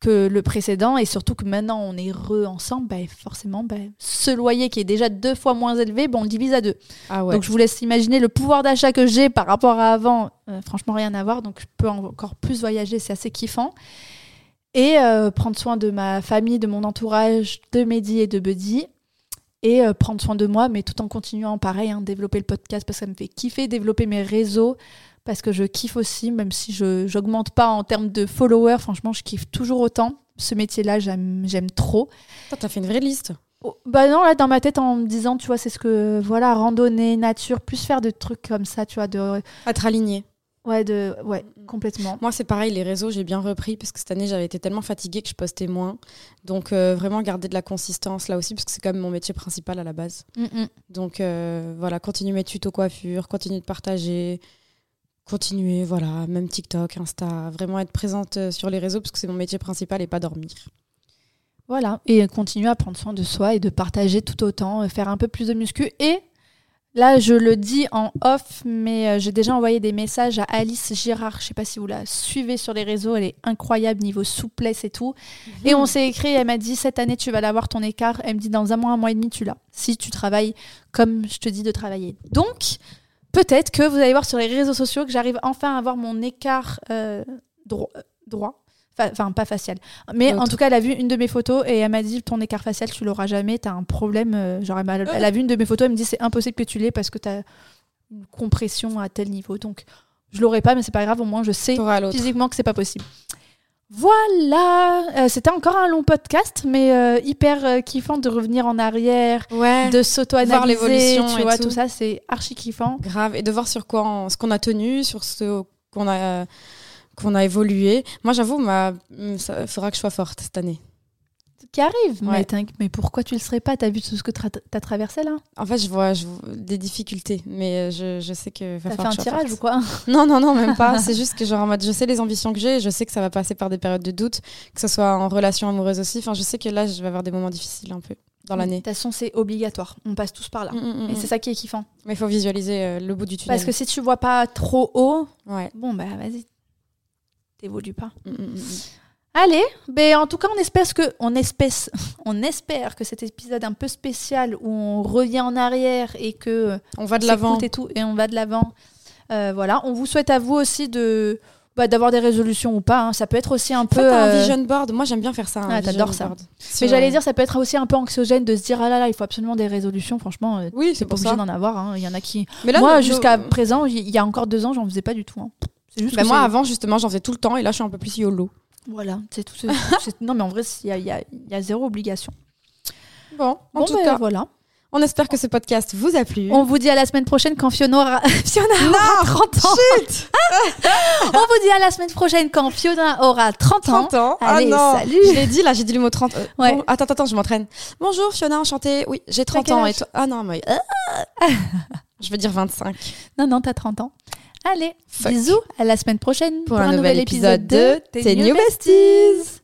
que le précédent et surtout que maintenant on est re ensemble, bah, forcément, bah, ce loyer qui est déjà deux fois moins élevé, bon, on le divise à deux. Ah ouais. Donc je vous laisse imaginer le pouvoir d'achat que j'ai par rapport à avant. Euh, franchement, rien à voir. Donc je peux en- encore plus voyager, c'est assez kiffant. Et euh, prendre soin de ma famille, de mon entourage, de Mehdi et de Buddy. Et euh, prendre soin de moi, mais tout en continuant pareil, hein, développer le podcast parce que ça me fait kiffer, développer mes réseaux parce que je kiffe aussi, même si je j'augmente pas en termes de followers. Franchement, je kiffe toujours autant. Ce métier-là, j'aime trop. T'as fait une vraie liste. Oh, bah non, là, dans ma tête, en me disant, tu vois, c'est ce que, voilà, randonnée, nature, plus faire de trucs comme ça, tu vois, de, Être aligné. ouais, de, ouais, complètement. Moi, c'est pareil, les réseaux, j'ai bien repris parce que cette année, j'avais été tellement fatiguée que je postais moins. Donc, euh, vraiment garder de la consistance là aussi parce que c'est quand même mon métier principal à la base. Mm, mm. Donc, euh, voilà, continuer mes tutos coiffure, continuer de partager, continuer, voilà, même TikTok, Insta, vraiment être présente euh, sur les réseaux parce que c'est mon métier principal et pas dormir. Voilà, et continuer à prendre soin de soi et de partager tout autant, euh, faire un peu plus de muscu. Et là, je le dis en off, mais euh, j'ai déjà envoyé des messages à Alice Girard. Je sais pas si vous la suivez sur les réseaux, elle est incroyable niveau souplesse et tout. Et on s'est écrit, elle m'a dit cette année tu vas l'avoir ton écart. Elle me dit dans un mois, un mois et demi tu l'as. Si tu travailles comme je te dis de travailler. Donc peut-être que vous allez voir sur les réseaux sociaux que j'arrive enfin à avoir mon écart euh, dro- euh, droit. Enfin, pas facial. Mais en tout cas, elle a vu une de mes photos et elle m'a dit ton écart facial, tu l'auras jamais, t'as un problème. euh, genre, elle, m'a- elle a vu une de mes photos, elle me dit c'est impossible que tu l'aies parce que t'as une compression à tel niveau. Donc, je l'aurai pas, mais c'est pas grave, au moins je sais physiquement que c'est pas possible. Voilà, Euh, c'était encore un long podcast, mais euh, hyper euh, kiffant de revenir en arrière, Ouais. de s'auto-analyser, l'évolution tu et vois, tout. tout ça, c'est archi kiffant. Grave. Et de voir sur quoi on- ce qu'on a tenu, sur ce qu'on a, qu'on a évolué. Moi, j'avoue, il faudra que je sois forte cette année. Qui arrive, mais, Ouais. t'inqui- mais pourquoi tu le serais pas? T'as vu tout ce que t'as t'as traversé là? En fait, je vois, je vois des difficultés, mais euh, je, je sais que T'as fait un tirage ou quoi? Non, non, non, même pas. C'est juste que genre en mode, je sais les ambitions que j'ai, je sais que ça va passer par des période de doute, que ce soit en relation amoureuse aussi. Enfin, je sais que là, je vais avoir des moments difficiles un peu dans De l'année. toute façon, c'est obligatoire. On passe tous par là. Mm, mm, mm, Et c'est ça qui est kiffant. Mais il faut visualiser euh, le bout du tunnel. Parce que si tu vois pas trop haut, Ouais. bon bah vas-y, t'évolues pas. Allez, ben en tout cas, on espère que on espèce, on espère que cet épisode un peu spécial où on revient en arrière et que On va de l'avant. et tout et on va de l'avant. Euh, voilà, on vous souhaite à vous aussi de bah, d'avoir des résolutions ou pas. hein. Ça peut être aussi un peu. Faites un euh, vision board. Moi, j'aime bien faire ça. Ah, t'adores ça. board. Mais j'allais dire, ça peut être aussi un peu anxiogène de se dire ah là là, il faut absolument des résolutions. Franchement, euh, Oui, c'est pour ça. d'en avoir. hein. Il y en a qui. Mais là, Moi, jusqu'à présent, il y a encore deux ans, j'en faisais pas du tout. hein. Juste Bah, que moi, avant, justement, j'en faisais tout le temps et là, je suis un peu plus YOLO. Voilà, c'est tout. non, mais en vrai, il y a, y a- y a zéro obligation. Bon, en Bon, tout ben, cas, voilà. on espère que ce podcast vous a plu. On vous dit à la semaine prochaine quand Fiona aura, Fiona aura 30 ans. On vous dit à la semaine prochaine quand Fiona aura 30 ans. 30 ans. Allez, ah non. salut. Je l'ai dit, là, j'ai dit le mot 30. Euh, Ouais. bon, attends, attends, je m'entraîne. Bonjour, Fiona, enchantée. Oui, j'ai 30 quel ans. Et toi Ah non, mais. je vais dire 25. Non, non, t'as 30 ans. Allez, Fuck. bisous, à la semaine prochaine Pour, un, nouvel épisode de Tes New Besties.